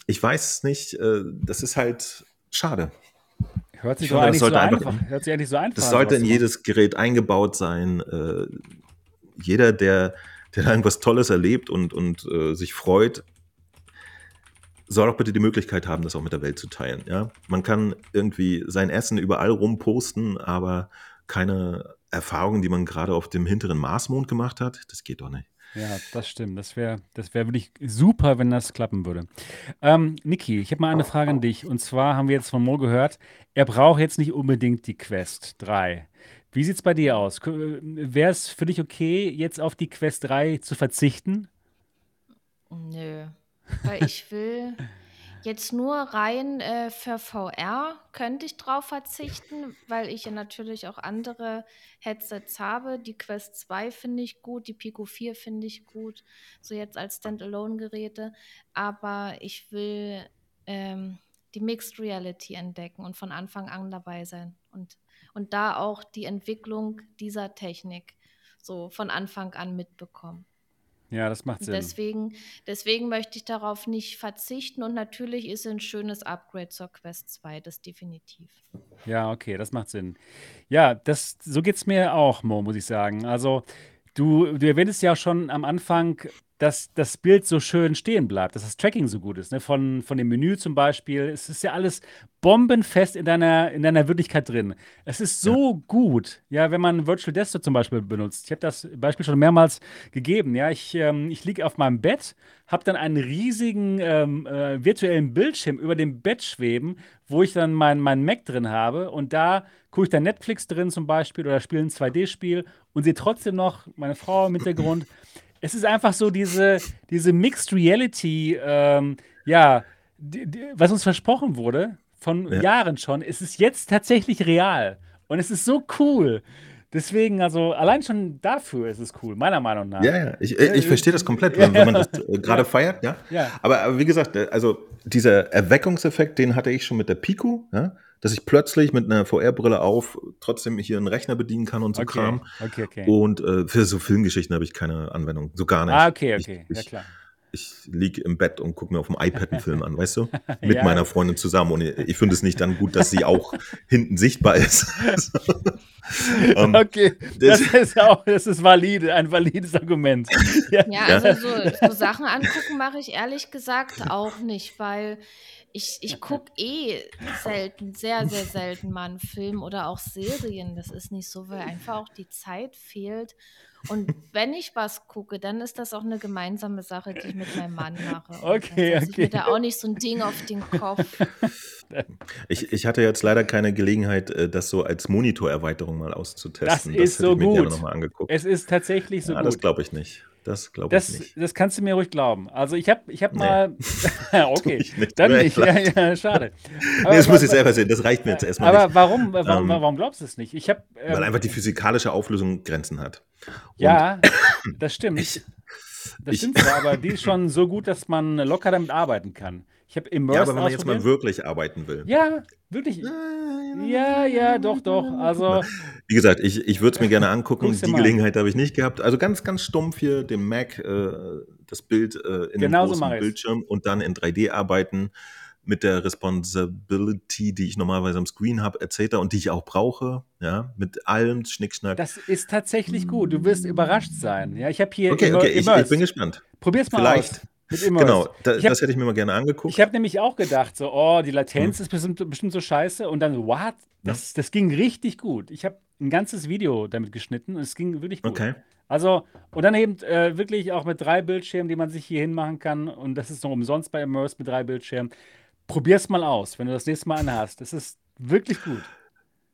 Ich weiß nicht, äh, das ist halt schade. Hört sich, finde, so einfach, einfach, hört sich eigentlich so einfach Das sollte in jedes Gerät eingebaut sein. Äh, jeder, der, der irgendwas Tolles erlebt und, und äh, sich freut, soll auch bitte die Möglichkeit haben, das auch mit der Welt zu teilen. Ja? Man kann irgendwie sein Essen überall rumposten, aber keine Erfahrungen, die man gerade auf dem hinteren Marsmond gemacht hat, das geht doch nicht. Ja, das stimmt. Das wäre das wär wirklich super, wenn das klappen würde. Ähm, Niki, ich habe mal eine Frage an dich. Und zwar haben wir jetzt von Mo gehört, er braucht jetzt nicht unbedingt die Quest 3. Wie sieht es bei dir aus? Wäre es für dich okay, jetzt auf die Quest 3 zu verzichten? Nö, weil ich will Jetzt nur rein äh, für VR könnte ich drauf verzichten, weil ich ja natürlich auch andere Headsets habe. Die Quest 2 finde ich gut, die Pico 4 finde ich gut, so jetzt als Standalone-Geräte. Aber ich will ähm, die Mixed Reality entdecken und von Anfang an dabei sein und, und da auch die Entwicklung dieser Technik so von Anfang an mitbekommen. Ja, das macht Sinn. Deswegen, deswegen möchte ich darauf nicht verzichten und natürlich ist es ein schönes Upgrade zur Quest 2, das definitiv. Ja, okay, das macht Sinn. Ja, das, so geht es mir auch, Mo, muss ich sagen. Also, du, du erwähntest ja schon am Anfang, dass das Bild so schön stehen bleibt, dass das Tracking so gut ist. Ne? Von, von dem Menü zum Beispiel. Es ist ja alles bombenfest in deiner, in deiner Wirklichkeit drin. Es ist so ja. gut, ja, wenn man Virtual Desktop zum Beispiel benutzt. Ich habe das Beispiel schon mehrmals gegeben. Ja, ich, ähm, ich liege auf meinem Bett, habe dann einen riesigen ähm, äh, virtuellen Bildschirm über dem Bett schweben, wo ich dann mein, mein Mac drin habe und da gucke ich dann Netflix drin zum Beispiel oder spiele ein 2D-Spiel und sehe trotzdem noch meine Frau im Hintergrund es ist einfach so diese, diese Mixed Reality, ähm, ja, die, die, was uns versprochen wurde, von ja. Jahren schon, es ist jetzt tatsächlich real. Und es ist so cool. Deswegen, also allein schon dafür ist es cool, meiner Meinung nach. Ja, ja, ich, ich verstehe das komplett, wenn, wenn man das äh, gerade feiert, ja. ja. Aber, aber, wie gesagt, äh, also dieser Erweckungseffekt, den hatte ich schon mit der Pico, ja dass ich plötzlich mit einer VR-Brille auf trotzdem hier einen Rechner bedienen kann und so okay. Kram. Okay, okay. Und äh, für so Filmgeschichten habe ich keine Anwendung, so gar nicht. Ah, okay, okay, ich, ja klar. Ich, liege im Bett und gucke mir auf dem iPad einen Film an, weißt du? Mit ja. meiner Freundin zusammen. Und ich, ich finde es nicht dann gut, dass sie auch hinten sichtbar ist. um, ähm, okay, das, das, ist auch, das ist valide, ein valides Argument. Ja, ja also so, so Sachen angucken mache ich ehrlich gesagt auch nicht, weil ich, ich gucke eh selten, sehr, sehr selten mal einen Film oder auch Serien. Das ist nicht so, weil einfach auch die Zeit fehlt. Und wenn ich was gucke, dann ist das auch eine gemeinsame Sache, die ich mit meinem Mann mache. Okay, dann okay. Ich mir da auch nicht so ein Ding auf den Kopf. Ich, ich hatte jetzt leider keine Gelegenheit, äh, das so als Monitorerweiterung mal auszutesten. Das ist so hätte ich mir gut. Es ist tatsächlich so ja, gut. das glaube ich nicht. Das glaube ich Das, nicht. das kannst du mir ruhig glauben. Also ich habe ich hab Nee. mal. okay, ich nicht. dann nicht. Ja, ja, schade. Nee, das muss ich selber sehen. Das reicht mir jetzt erstmal Aber nicht. warum, warum, Ähm, warum glaubst du es nicht? Ich habe. Weil Ähm, einfach die physikalische Auflösung Grenzen hat. Und ja, das stimmt. ich, das ich- stimmt zwar, aber die ist schon so gut, dass man locker damit arbeiten kann. Ich habe Immersed ja, aber wenn man jetzt mal wirklich arbeiten will. Ja, wirklich. Ja, ja, doch, doch. Also, Wie gesagt, ich, ich würde es mir gerne angucken. Die. Gelegenheit habe ich nicht gehabt. Also ganz, ganz stumpf hier dem Mac äh, das Bild äh, in Genau so den mach großen. Bildschirm und dann in 3D arbeiten mit der Responsibility, die ich normalerweise am Screen habe, etc. und die ich auch brauche. Ja, mit allem Schnickschnack. das ist tatsächlich gut. Du wirst überrascht sein. Ja, ich habe hier okay, Immer- okay, ich, ich bin gespannt. Probier's mal Vielleicht. aus. Genau, da, hab- das hätte ich mir mal gerne angeguckt. Ich habe nämlich auch gedacht, so, oh, die Latenz Hm. ist bestimmt, bestimmt so scheiße. Und dann, what? Das, das ging richtig gut. Ich habe ein ganzes Video damit geschnitten und es ging wirklich gut. okay. Also, und dann eben äh, wirklich auch mit drei Bildschirmen, die man sich hier hinmachen kann. Und das ist noch umsonst bei Immerse mit drei Bildschirmen. Probier's mal aus, wenn du das nächste Mal anhast. Das ist wirklich gut.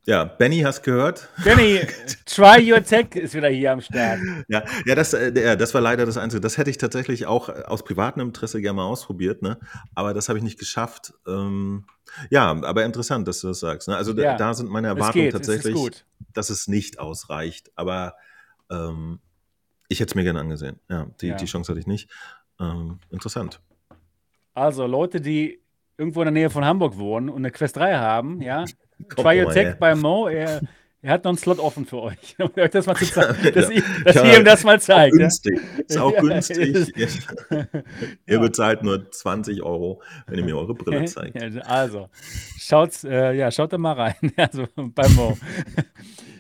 Ja, Benny, hast gehört? Benny, Try Your Tech ist wieder hier am Start. Ja, ja, das, äh, das war leider das Einzige. Das hätte ich tatsächlich auch äh, aus privatem Interesse gerne mal ausprobiert, ne? Aber das habe ich nicht geschafft. Ähm, ja, aber interessant, dass du das sagst. Ne? Also da, Ja, da sind meine Es Erwartungen es tatsächlich, gut. dass es nicht ausreicht. Aber ähm, ich hätte es mir gerne angesehen. Ja, die, Ja. die Chance hatte ich nicht. Ähm, interessant. Also, Leute, die irgendwo in der Nähe von Hamburg wohnen und eine Quest 3 haben, ja, Try Your Tech bei Mo, er, er hat noch einen Slot offen für euch. Um euch das mal zu zeigen, dass, ihr, dass Ja, ihr ihm das mal Auch zeigt. Ja? Ist auch günstig. Ihr bezahlt nur 20 Euro, wenn ihr mir eure Brille zeigt. Ja, Also, schaut, äh, ja, schaut da mal rein. Also bei Mo.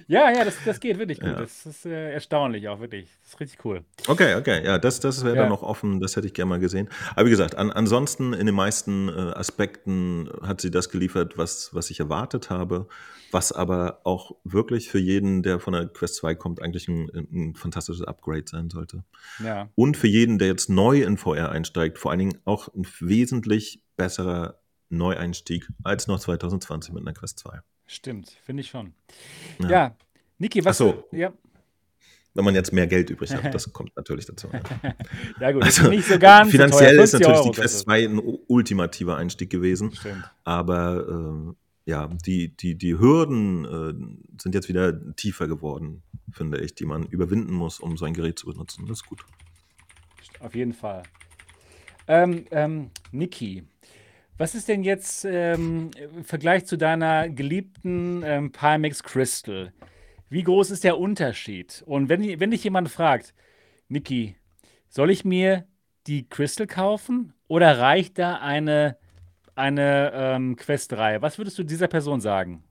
Ja, ja, das, das geht wirklich gut. Ja. Das ist äh, erstaunlich auch, wirklich. Das ist richtig cool. Okay, okay, ja, das, das wäre Ja. dann noch offen, das hätte ich gerne mal gesehen. Aber wie gesagt, an, ansonsten in den meisten äh, Aspekten hat sie das geliefert, was, was ich erwartet habe, was aber auch wirklich für jeden, der von der Quest 2 kommt, eigentlich ein, ein fantastisches Upgrade sein sollte. Ja, Und für jeden, der jetzt neu in VR einsteigt, vor allen Dingen auch ein wesentlich besserer Neueinstieg als noch 2020 mit einer Quest 2. stimmt. Finde ich schon. Ja. Ja, Niki, was. Ach so. Ja, Wenn man jetzt mehr Geld übrig hat, das kommt natürlich dazu. ja gut. Also, nicht so ganz Finanziell so ist 50 natürlich Euro die Quest kostet 2 ein ultimativer Einstieg gewesen. es. Stimmt. Aber ähm, ja, die, die, die Hürden äh, sind jetzt wieder tiefer geworden, finde ich, die man überwinden muss, um so ein Gerät zu benutzen. Das ist gut. Auf jeden Fall. Ähm, ähm, Niki, was ist denn jetzt ähm, im Vergleich zu deiner geliebten ähm, Pimax Crystal? Wie groß ist der Unterschied? Und wenn, wenn dich jemand fragt, Niki, soll ich mir die Crystal kaufen oder reicht da eine, eine ähm, Quest 3? Was würdest du dieser Person sagen?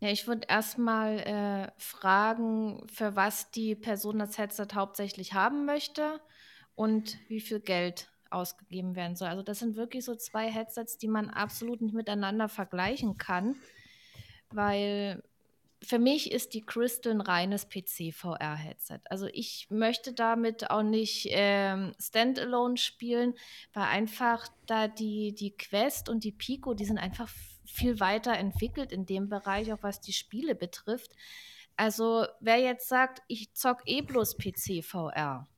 Ja, ich würde erstmal äh, fragen, für was die Person das Headset hauptsächlich haben möchte und wie viel Geld ausgegeben werden soll. Also das sind wirklich so zwei Headsets, die man absolut nicht miteinander vergleichen kann, weil für mich ist die Crystal ein reines PC-VR-Headset. Also ich möchte damit auch nicht ähm, Standalone spielen, weil einfach da die, die Quest und die Pico, die sind einfach viel weiter entwickelt in dem Bereich, auch was die Spiele betrifft. Also wer jetzt sagt, ich zock eh bloß PC-VR,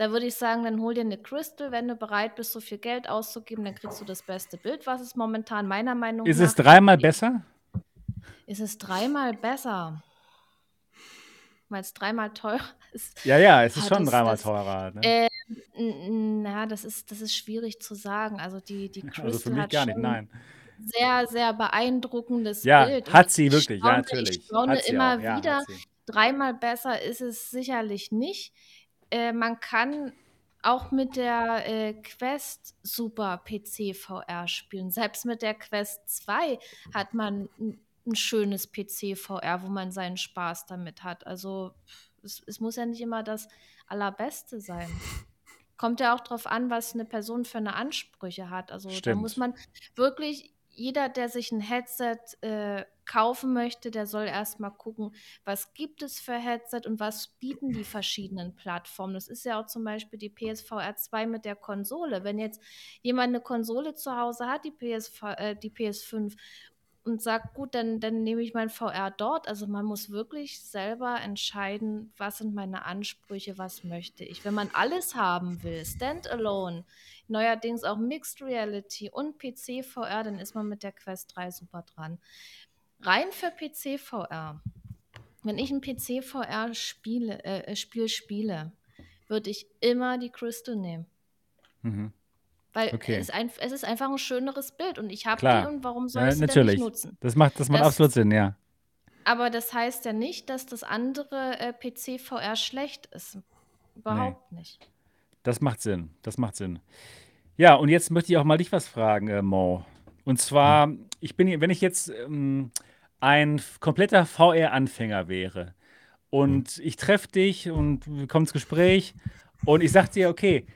da würde ich sagen, dann hol dir eine Crystal, wenn du bereit bist, so viel Geld auszugeben, dann kriegst du das beste Bild, was es momentan meiner Meinung Ist nach es dreimal besser? ist es dreimal besser. Weil es dreimal teurer ist. Ja, ja, es ist Ah, schon das- dreimal das- teurer. Ne? Äh, Na, das ist, das ist schwierig zu sagen. Also die, die Crystal also für mich hat gar nicht, nein. sehr, sehr beeindruckendes Ja, Bild. Und hat sie ich wirklich, ja, staune- natürlich. Ich staune immer auch, ja, wieder, dreimal besser ist es sicherlich nicht. Äh, man kann auch mit der äh, Quest super PC VR spielen. Selbst mit der Quest 2 hat man ein, schönes PC VR, wo man seinen Spaß damit hat. Also es, es muss ja nicht immer das Allerbeste sein. Kommt ja auch darauf an, was eine Person für eine Ansprüche hat. Also da Stimmt. muss man wirklich jeder, der sich ein Headset äh, kaufen möchte, der soll erstmal gucken, was gibt es für Headset und was bieten die verschiedenen Plattformen. Das ist ja auch zum Beispiel die PSVR 2 mit der Konsole. Wenn jetzt jemand eine Konsole zu Hause hat, die, PSV, äh, die PS5, und sagt, gut, dann, dann nehme ich mein VR dort. Also man muss wirklich selber entscheiden, was sind meine Ansprüche, was möchte ich. Wenn man alles haben will, Standalone, neuerdings auch Mixed Reality und PC VR, dann ist man mit der Quest 3 super dran. Rein für PC VR. Wenn ich ein PC VR spiele, äh, Spiel spiele, würde ich immer die Crystal nehmen. Mhm. Weil okay. es, ein, es, ist einfach ein schöneres Bild und ich habe die und warum soll ja, ich sie natürlich. denn nicht nutzen? Das macht, das macht das, absolut Sinn, ja. Aber das heißt ja nicht, dass das andere äh, PC VR schlecht ist. Überhaupt nee. nicht. Das macht Sinn. Das macht Sinn. Ja, und jetzt möchte ich auch mal dich was fragen, äh, Mo. Und zwar, hm. ich bin, wenn ich jetzt ähm, ein kompletter VR-Anfänger wäre und hm. ich treffe dich und wir kommen ins Gespräch und ich sage dir, okay,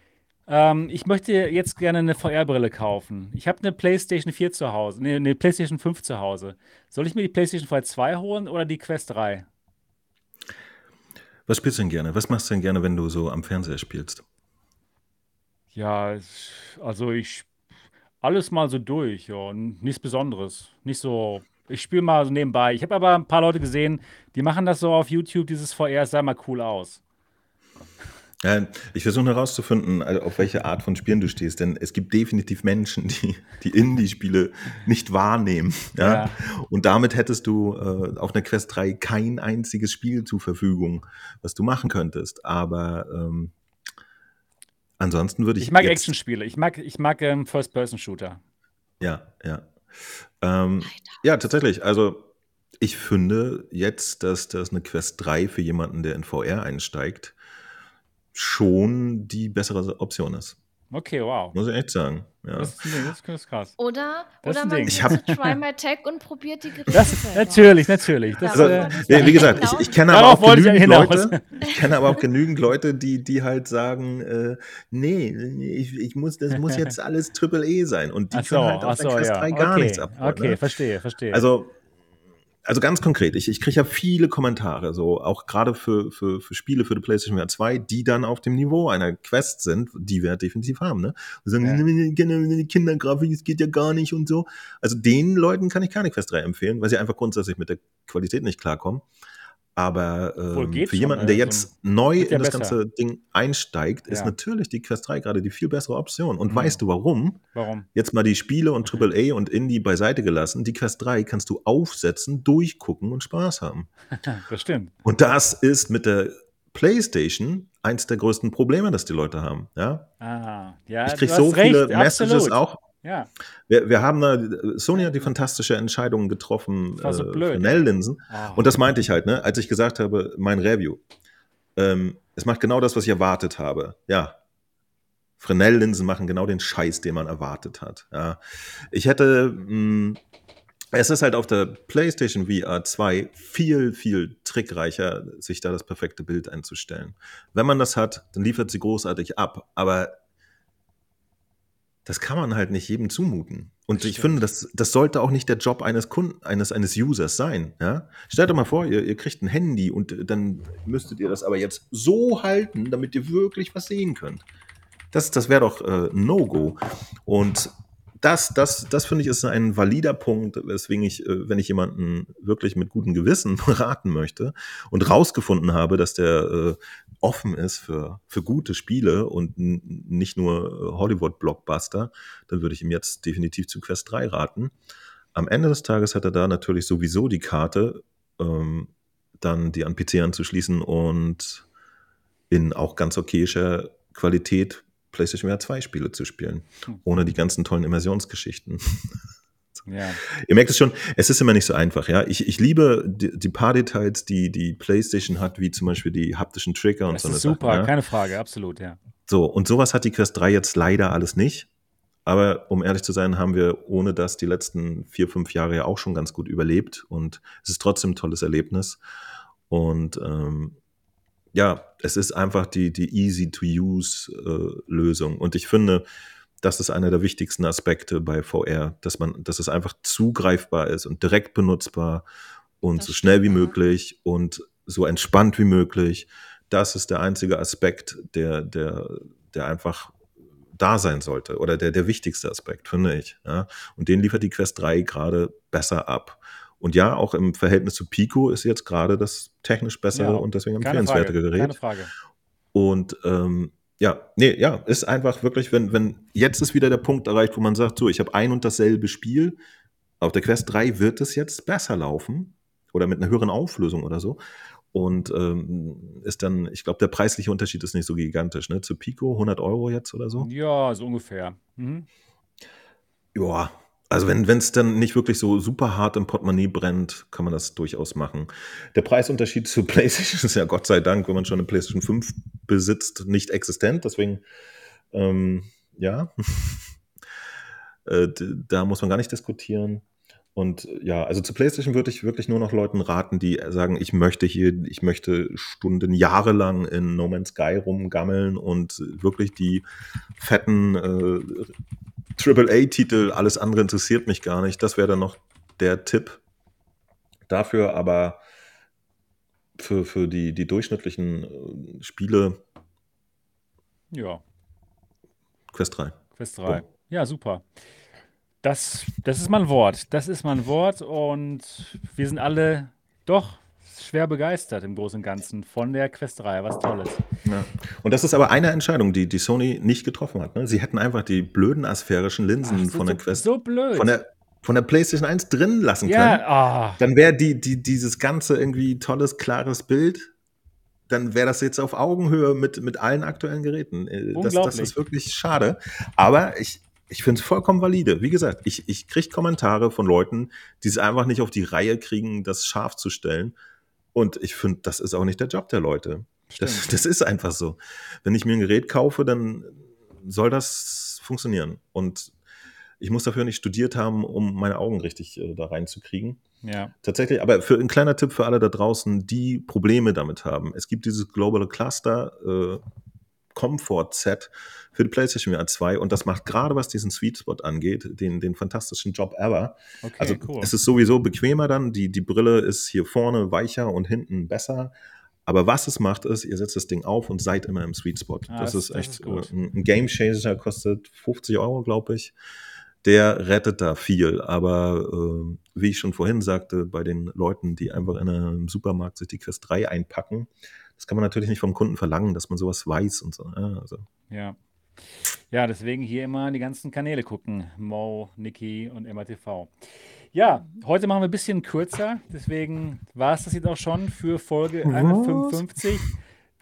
ähm, ich möchte jetzt gerne eine VR-Brille kaufen. Ich habe eine PlayStation 4 zu Hause, ne, eine PlayStation 5 zu Hause. Soll ich mir die PlayStation VR 2 holen oder die Quest 3? Was spielst du denn gerne? Was machst du denn gerne, wenn du so am Fernseher spielst? Ja, also ich alles mal so durch, ja, nichts Besonderes. Nicht so, ich spiele mal so nebenbei. Ich habe aber ein paar Leute gesehen, die machen das so auf YouTube, dieses VR, es sah mal cool aus. Ich versuche herauszufinden, also auf welche Art von Spielen du stehst, denn es gibt definitiv Menschen, die die Indie-Spiele nicht wahrnehmen. Ja? ja? Und damit hättest du äh, auf einer Quest 3 kein einziges Spiel zur Verfügung, was du machen könntest. Aber ähm, ansonsten würde ich. Ich mag Action-Spiele, ich mag, ich mag ähm, First-Person-Shooter. Ja, ja. Ähm, ja, tatsächlich. Also ich finde jetzt, dass das eine Quest 3 für jemanden, der in VR einsteigt, schon die bessere Option ist. Okay, wow. Muss ich echt sagen. Ja. Das, das, das ist krass. Oder, das oder man ich hab, Try My Tech und probiert die Geräte das, Natürlich, natürlich. Das, also, äh, wie gesagt, ich, ich kenne aber auch genügend Leute, ich kenne aber auch genügend Leute, die, die halt sagen, äh, nee, ich, ich muss, das muss jetzt alles Triple E sein. Und die so, können halt auf so, der Quest ja. 3 gar okay, nichts abholen. Okay, ne? verstehe, verstehe. Also also ganz konkret, ich, ich kriege ja viele Kommentare, so auch gerade für, für, für Spiele für die PlayStation VR 2, die dann auf dem Niveau einer Quest sind, die wir definitiv haben, ne? Und sagen, ja. Kindergrafik, es geht ja gar nicht und so. Also den Leuten kann ich keine Quest 3 empfehlen, weil sie einfach grundsätzlich mit der Qualität nicht klarkommen. Aber ähm, für jemanden, der jetzt also, neu in das besser. ganze Ding einsteigt, ist ja. natürlich die Quest 3 gerade die viel bessere Option. Und mhm. weißt du warum? Warum? Jetzt mal die Spiele und AAA und Indie beiseite gelassen. Die Quest 3 kannst du aufsetzen, durchgucken und Spaß haben. das stimmt. Und das ist mit der PlayStation eins der größten Probleme, das die Leute haben. Ja? Ah, ja, ich kriege so viele recht, Messages absolut. auch ja. Wir, wir haben eine, Sony hat die fantastische Entscheidung getroffen das so äh, für Nell-Linsen. Oh. Und das meinte ich halt, ne, als ich gesagt habe, mein Review. Ähm, es macht genau das, was ich erwartet habe. Ja. Fresnel-Linsen machen genau den Scheiß, den man erwartet hat. Ja. Ich hätte, mh, hm, es ist halt auf der PlayStation VR 2 viel, viel trickreicher, sich da das perfekte Bild einzustellen. Wenn man das hat, dann liefert sie großartig ab. Aber das kann man halt nicht jedem zumuten. Und ich finde, das, das sollte auch nicht der Job eines Kunden, eines, eines Users sein. Ja? Stellt euch mal vor, ihr, ihr kriegt ein Handy und dann müsstet ihr das aber jetzt so halten, damit ihr wirklich was sehen könnt. Das, das wäre doch äh, No-Go. Und das, das, das finde ich ist ein valider Punkt, weswegen ich, äh, wenn ich jemanden wirklich mit gutem Gewissen beraten möchte und rausgefunden habe, dass der äh, offen ist für, für gute Spiele und nicht nur äh, Hollywood-Blockbuster, dann würde ich ihm jetzt definitiv zu Quest 3 raten. Am Ende des Tages hat er da natürlich sowieso die Karte, ähm, dann die an PC anzuschließen und in auch ganz okayischer Qualität PlayStation VR 2 Spiele zu spielen, hm. ohne die ganzen tollen Immersionsgeschichten. Ja. Ihr merkt es schon, es ist immer nicht so einfach, ja. Ich, ich liebe die, die, paar Details, die die PlayStation hat, wie zum Beispiel die haptischen Trigger und das so. Ist super, Sachen, ja? keine Frage, absolut, ja. So, und sowas hat die Quest 3 jetzt leider alles nicht. Aber um ehrlich zu sein, haben wir ohne das die letzten vier, fünf Jahre ja auch schon ganz gut überlebt und es ist trotzdem ein tolles Erlebnis. Und ähm, ja, es ist einfach die, die Easy-to-Use-Lösung. Äh, und ich finde, das ist einer der wichtigsten Aspekte bei VR, dass man, dass es einfach zugreifbar ist und direkt benutzbar und das so schnell wie möglich und so entspannt wie möglich. Das ist der einzige Aspekt, der, der, der einfach da sein sollte oder der, der wichtigste Aspekt, finde ich. Ja? Und den liefert die Quest 3 gerade besser ab. Und ja, auch im Verhältnis zu Pico ist jetzt gerade das technisch bessere ja, und deswegen empfehlenswertere Gerät. Keine Frage. Und ähm, ja, nee, ja, ist einfach wirklich, wenn, wenn jetzt ist wieder der Punkt erreicht, wo man sagt, so, ich habe ein und dasselbe Spiel. Auf der Quest 3 wird es jetzt besser laufen oder mit einer höheren Auflösung oder so. Und ähm, ist dann, ich glaube, der preisliche Unterschied ist nicht so gigantisch, ne? Zu Pico 100 Euro jetzt oder so? Ja, so ungefähr. Mhm. Ja, also wenn es dann nicht wirklich so super hart im Portemonnaie brennt, kann man das durchaus machen. Der Preisunterschied zu PlayStation ist ja Gott sei Dank, wenn man schon eine PlayStation 5 besitzt, nicht existent. Deswegen, ähm, ja, äh, da muss man gar nicht diskutieren. Und ja, also zu PlayStation würde ich wirklich nur noch Leuten raten, die sagen, ich möchte hier, ich möchte Stunden, jahrelang in No Man's Sky rumgammeln und wirklich die fetten äh, AAA-Titel, alles andere interessiert mich gar nicht. Das wäre dann noch der Tipp dafür, aber für, für die, die durchschnittlichen äh, Spiele. Ja. Quest 3. Quest 3. Oh. Ja, super. Das, das ist mein Wort. Das ist mein Wort und wir sind alle doch schwer begeistert im Großen und Ganzen von der Quest 3. Was Tolles. Ja. Und das ist aber eine Entscheidung, die, die Sony nicht getroffen hat. Ne? Sie hätten einfach die blöden asphärischen Linsen Ach, so, von der Quest. So blöd. Von der, von der PlayStation 1 drin lassen können. Ja, oh. Dann wäre die, die, dieses ganze irgendwie tolles, klares Bild dann wäre das jetzt auf Augenhöhe mit, mit allen aktuellen Geräten. Äh, das, das ist wirklich schade. Aber ich, ich finde es vollkommen valide. Wie gesagt, ich, ich kriege Kommentare von Leuten, die es einfach nicht auf die Reihe kriegen, das scharf zu stellen. Und ich finde, das ist auch nicht der Job der Leute. Das, das, ist einfach so. Wenn ich mir ein Gerät kaufe, dann soll das funktionieren. Und ich muss dafür nicht studiert haben, um meine Augen richtig äh, da reinzukriegen. Ja. Tatsächlich, aber für ein kleiner Tipp für alle da draußen, die Probleme damit haben. Es gibt dieses Global Cluster äh, Comfort Set für die PlayStation VR 2 und das macht gerade, was diesen Sweet Spot angeht, den, den fantastischen Job ever. Okay, also cool. es ist sowieso bequemer dann, die, die Brille ist hier vorne weicher und hinten besser. Aber was es macht, ist, ihr setzt das Ding auf und seid immer im Sweet Spot. Ah, das, das, ist echt das ist äh, ein Game Changer, kostet 50 Euro, glaube ich. Der rettet da viel. Aber äh, wie ich schon vorhin sagte, bei den Leuten, die einfach in einem Supermarkt sich die Quest 3 einpacken, das kann man natürlich nicht vom Kunden verlangen, dass man sowas weiß und so. Ja, also. ja. Ja, deswegen hier immer die ganzen Kanäle gucken. Mo, Niki und MATV. Ja, heute machen wir ein bisschen kürzer. Deswegen war es das jetzt auch schon für Folge Was? 155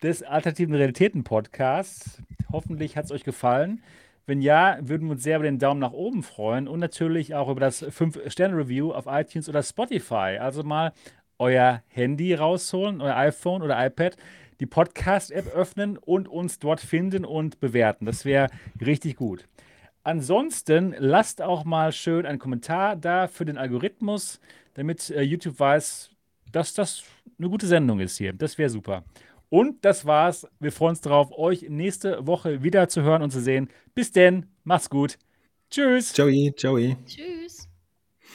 des Alternativen Realitäten Podcasts. Hoffentlich hat es euch gefallen. Wenn ja, würden wir uns sehr über den Daumen nach oben freuen und natürlich auch über das 5-Sterne-Review auf iTunes oder Spotify. Also mal euer Handy rausholen, euer iPhone oder iPad die Podcast-App öffnen und uns dort finden und bewerten. Das wäre richtig gut. Ansonsten lasst auch mal schön einen Kommentar da für den Algorithmus, damit äh, YouTube weiß, dass das eine gute Sendung ist hier. Das wäre super. Und das war's. Wir freuen uns darauf, euch nächste Woche wieder zu hören und zu sehen. Bis denn, macht's gut. Tschüss. Ciao. Ciao. Tschüss.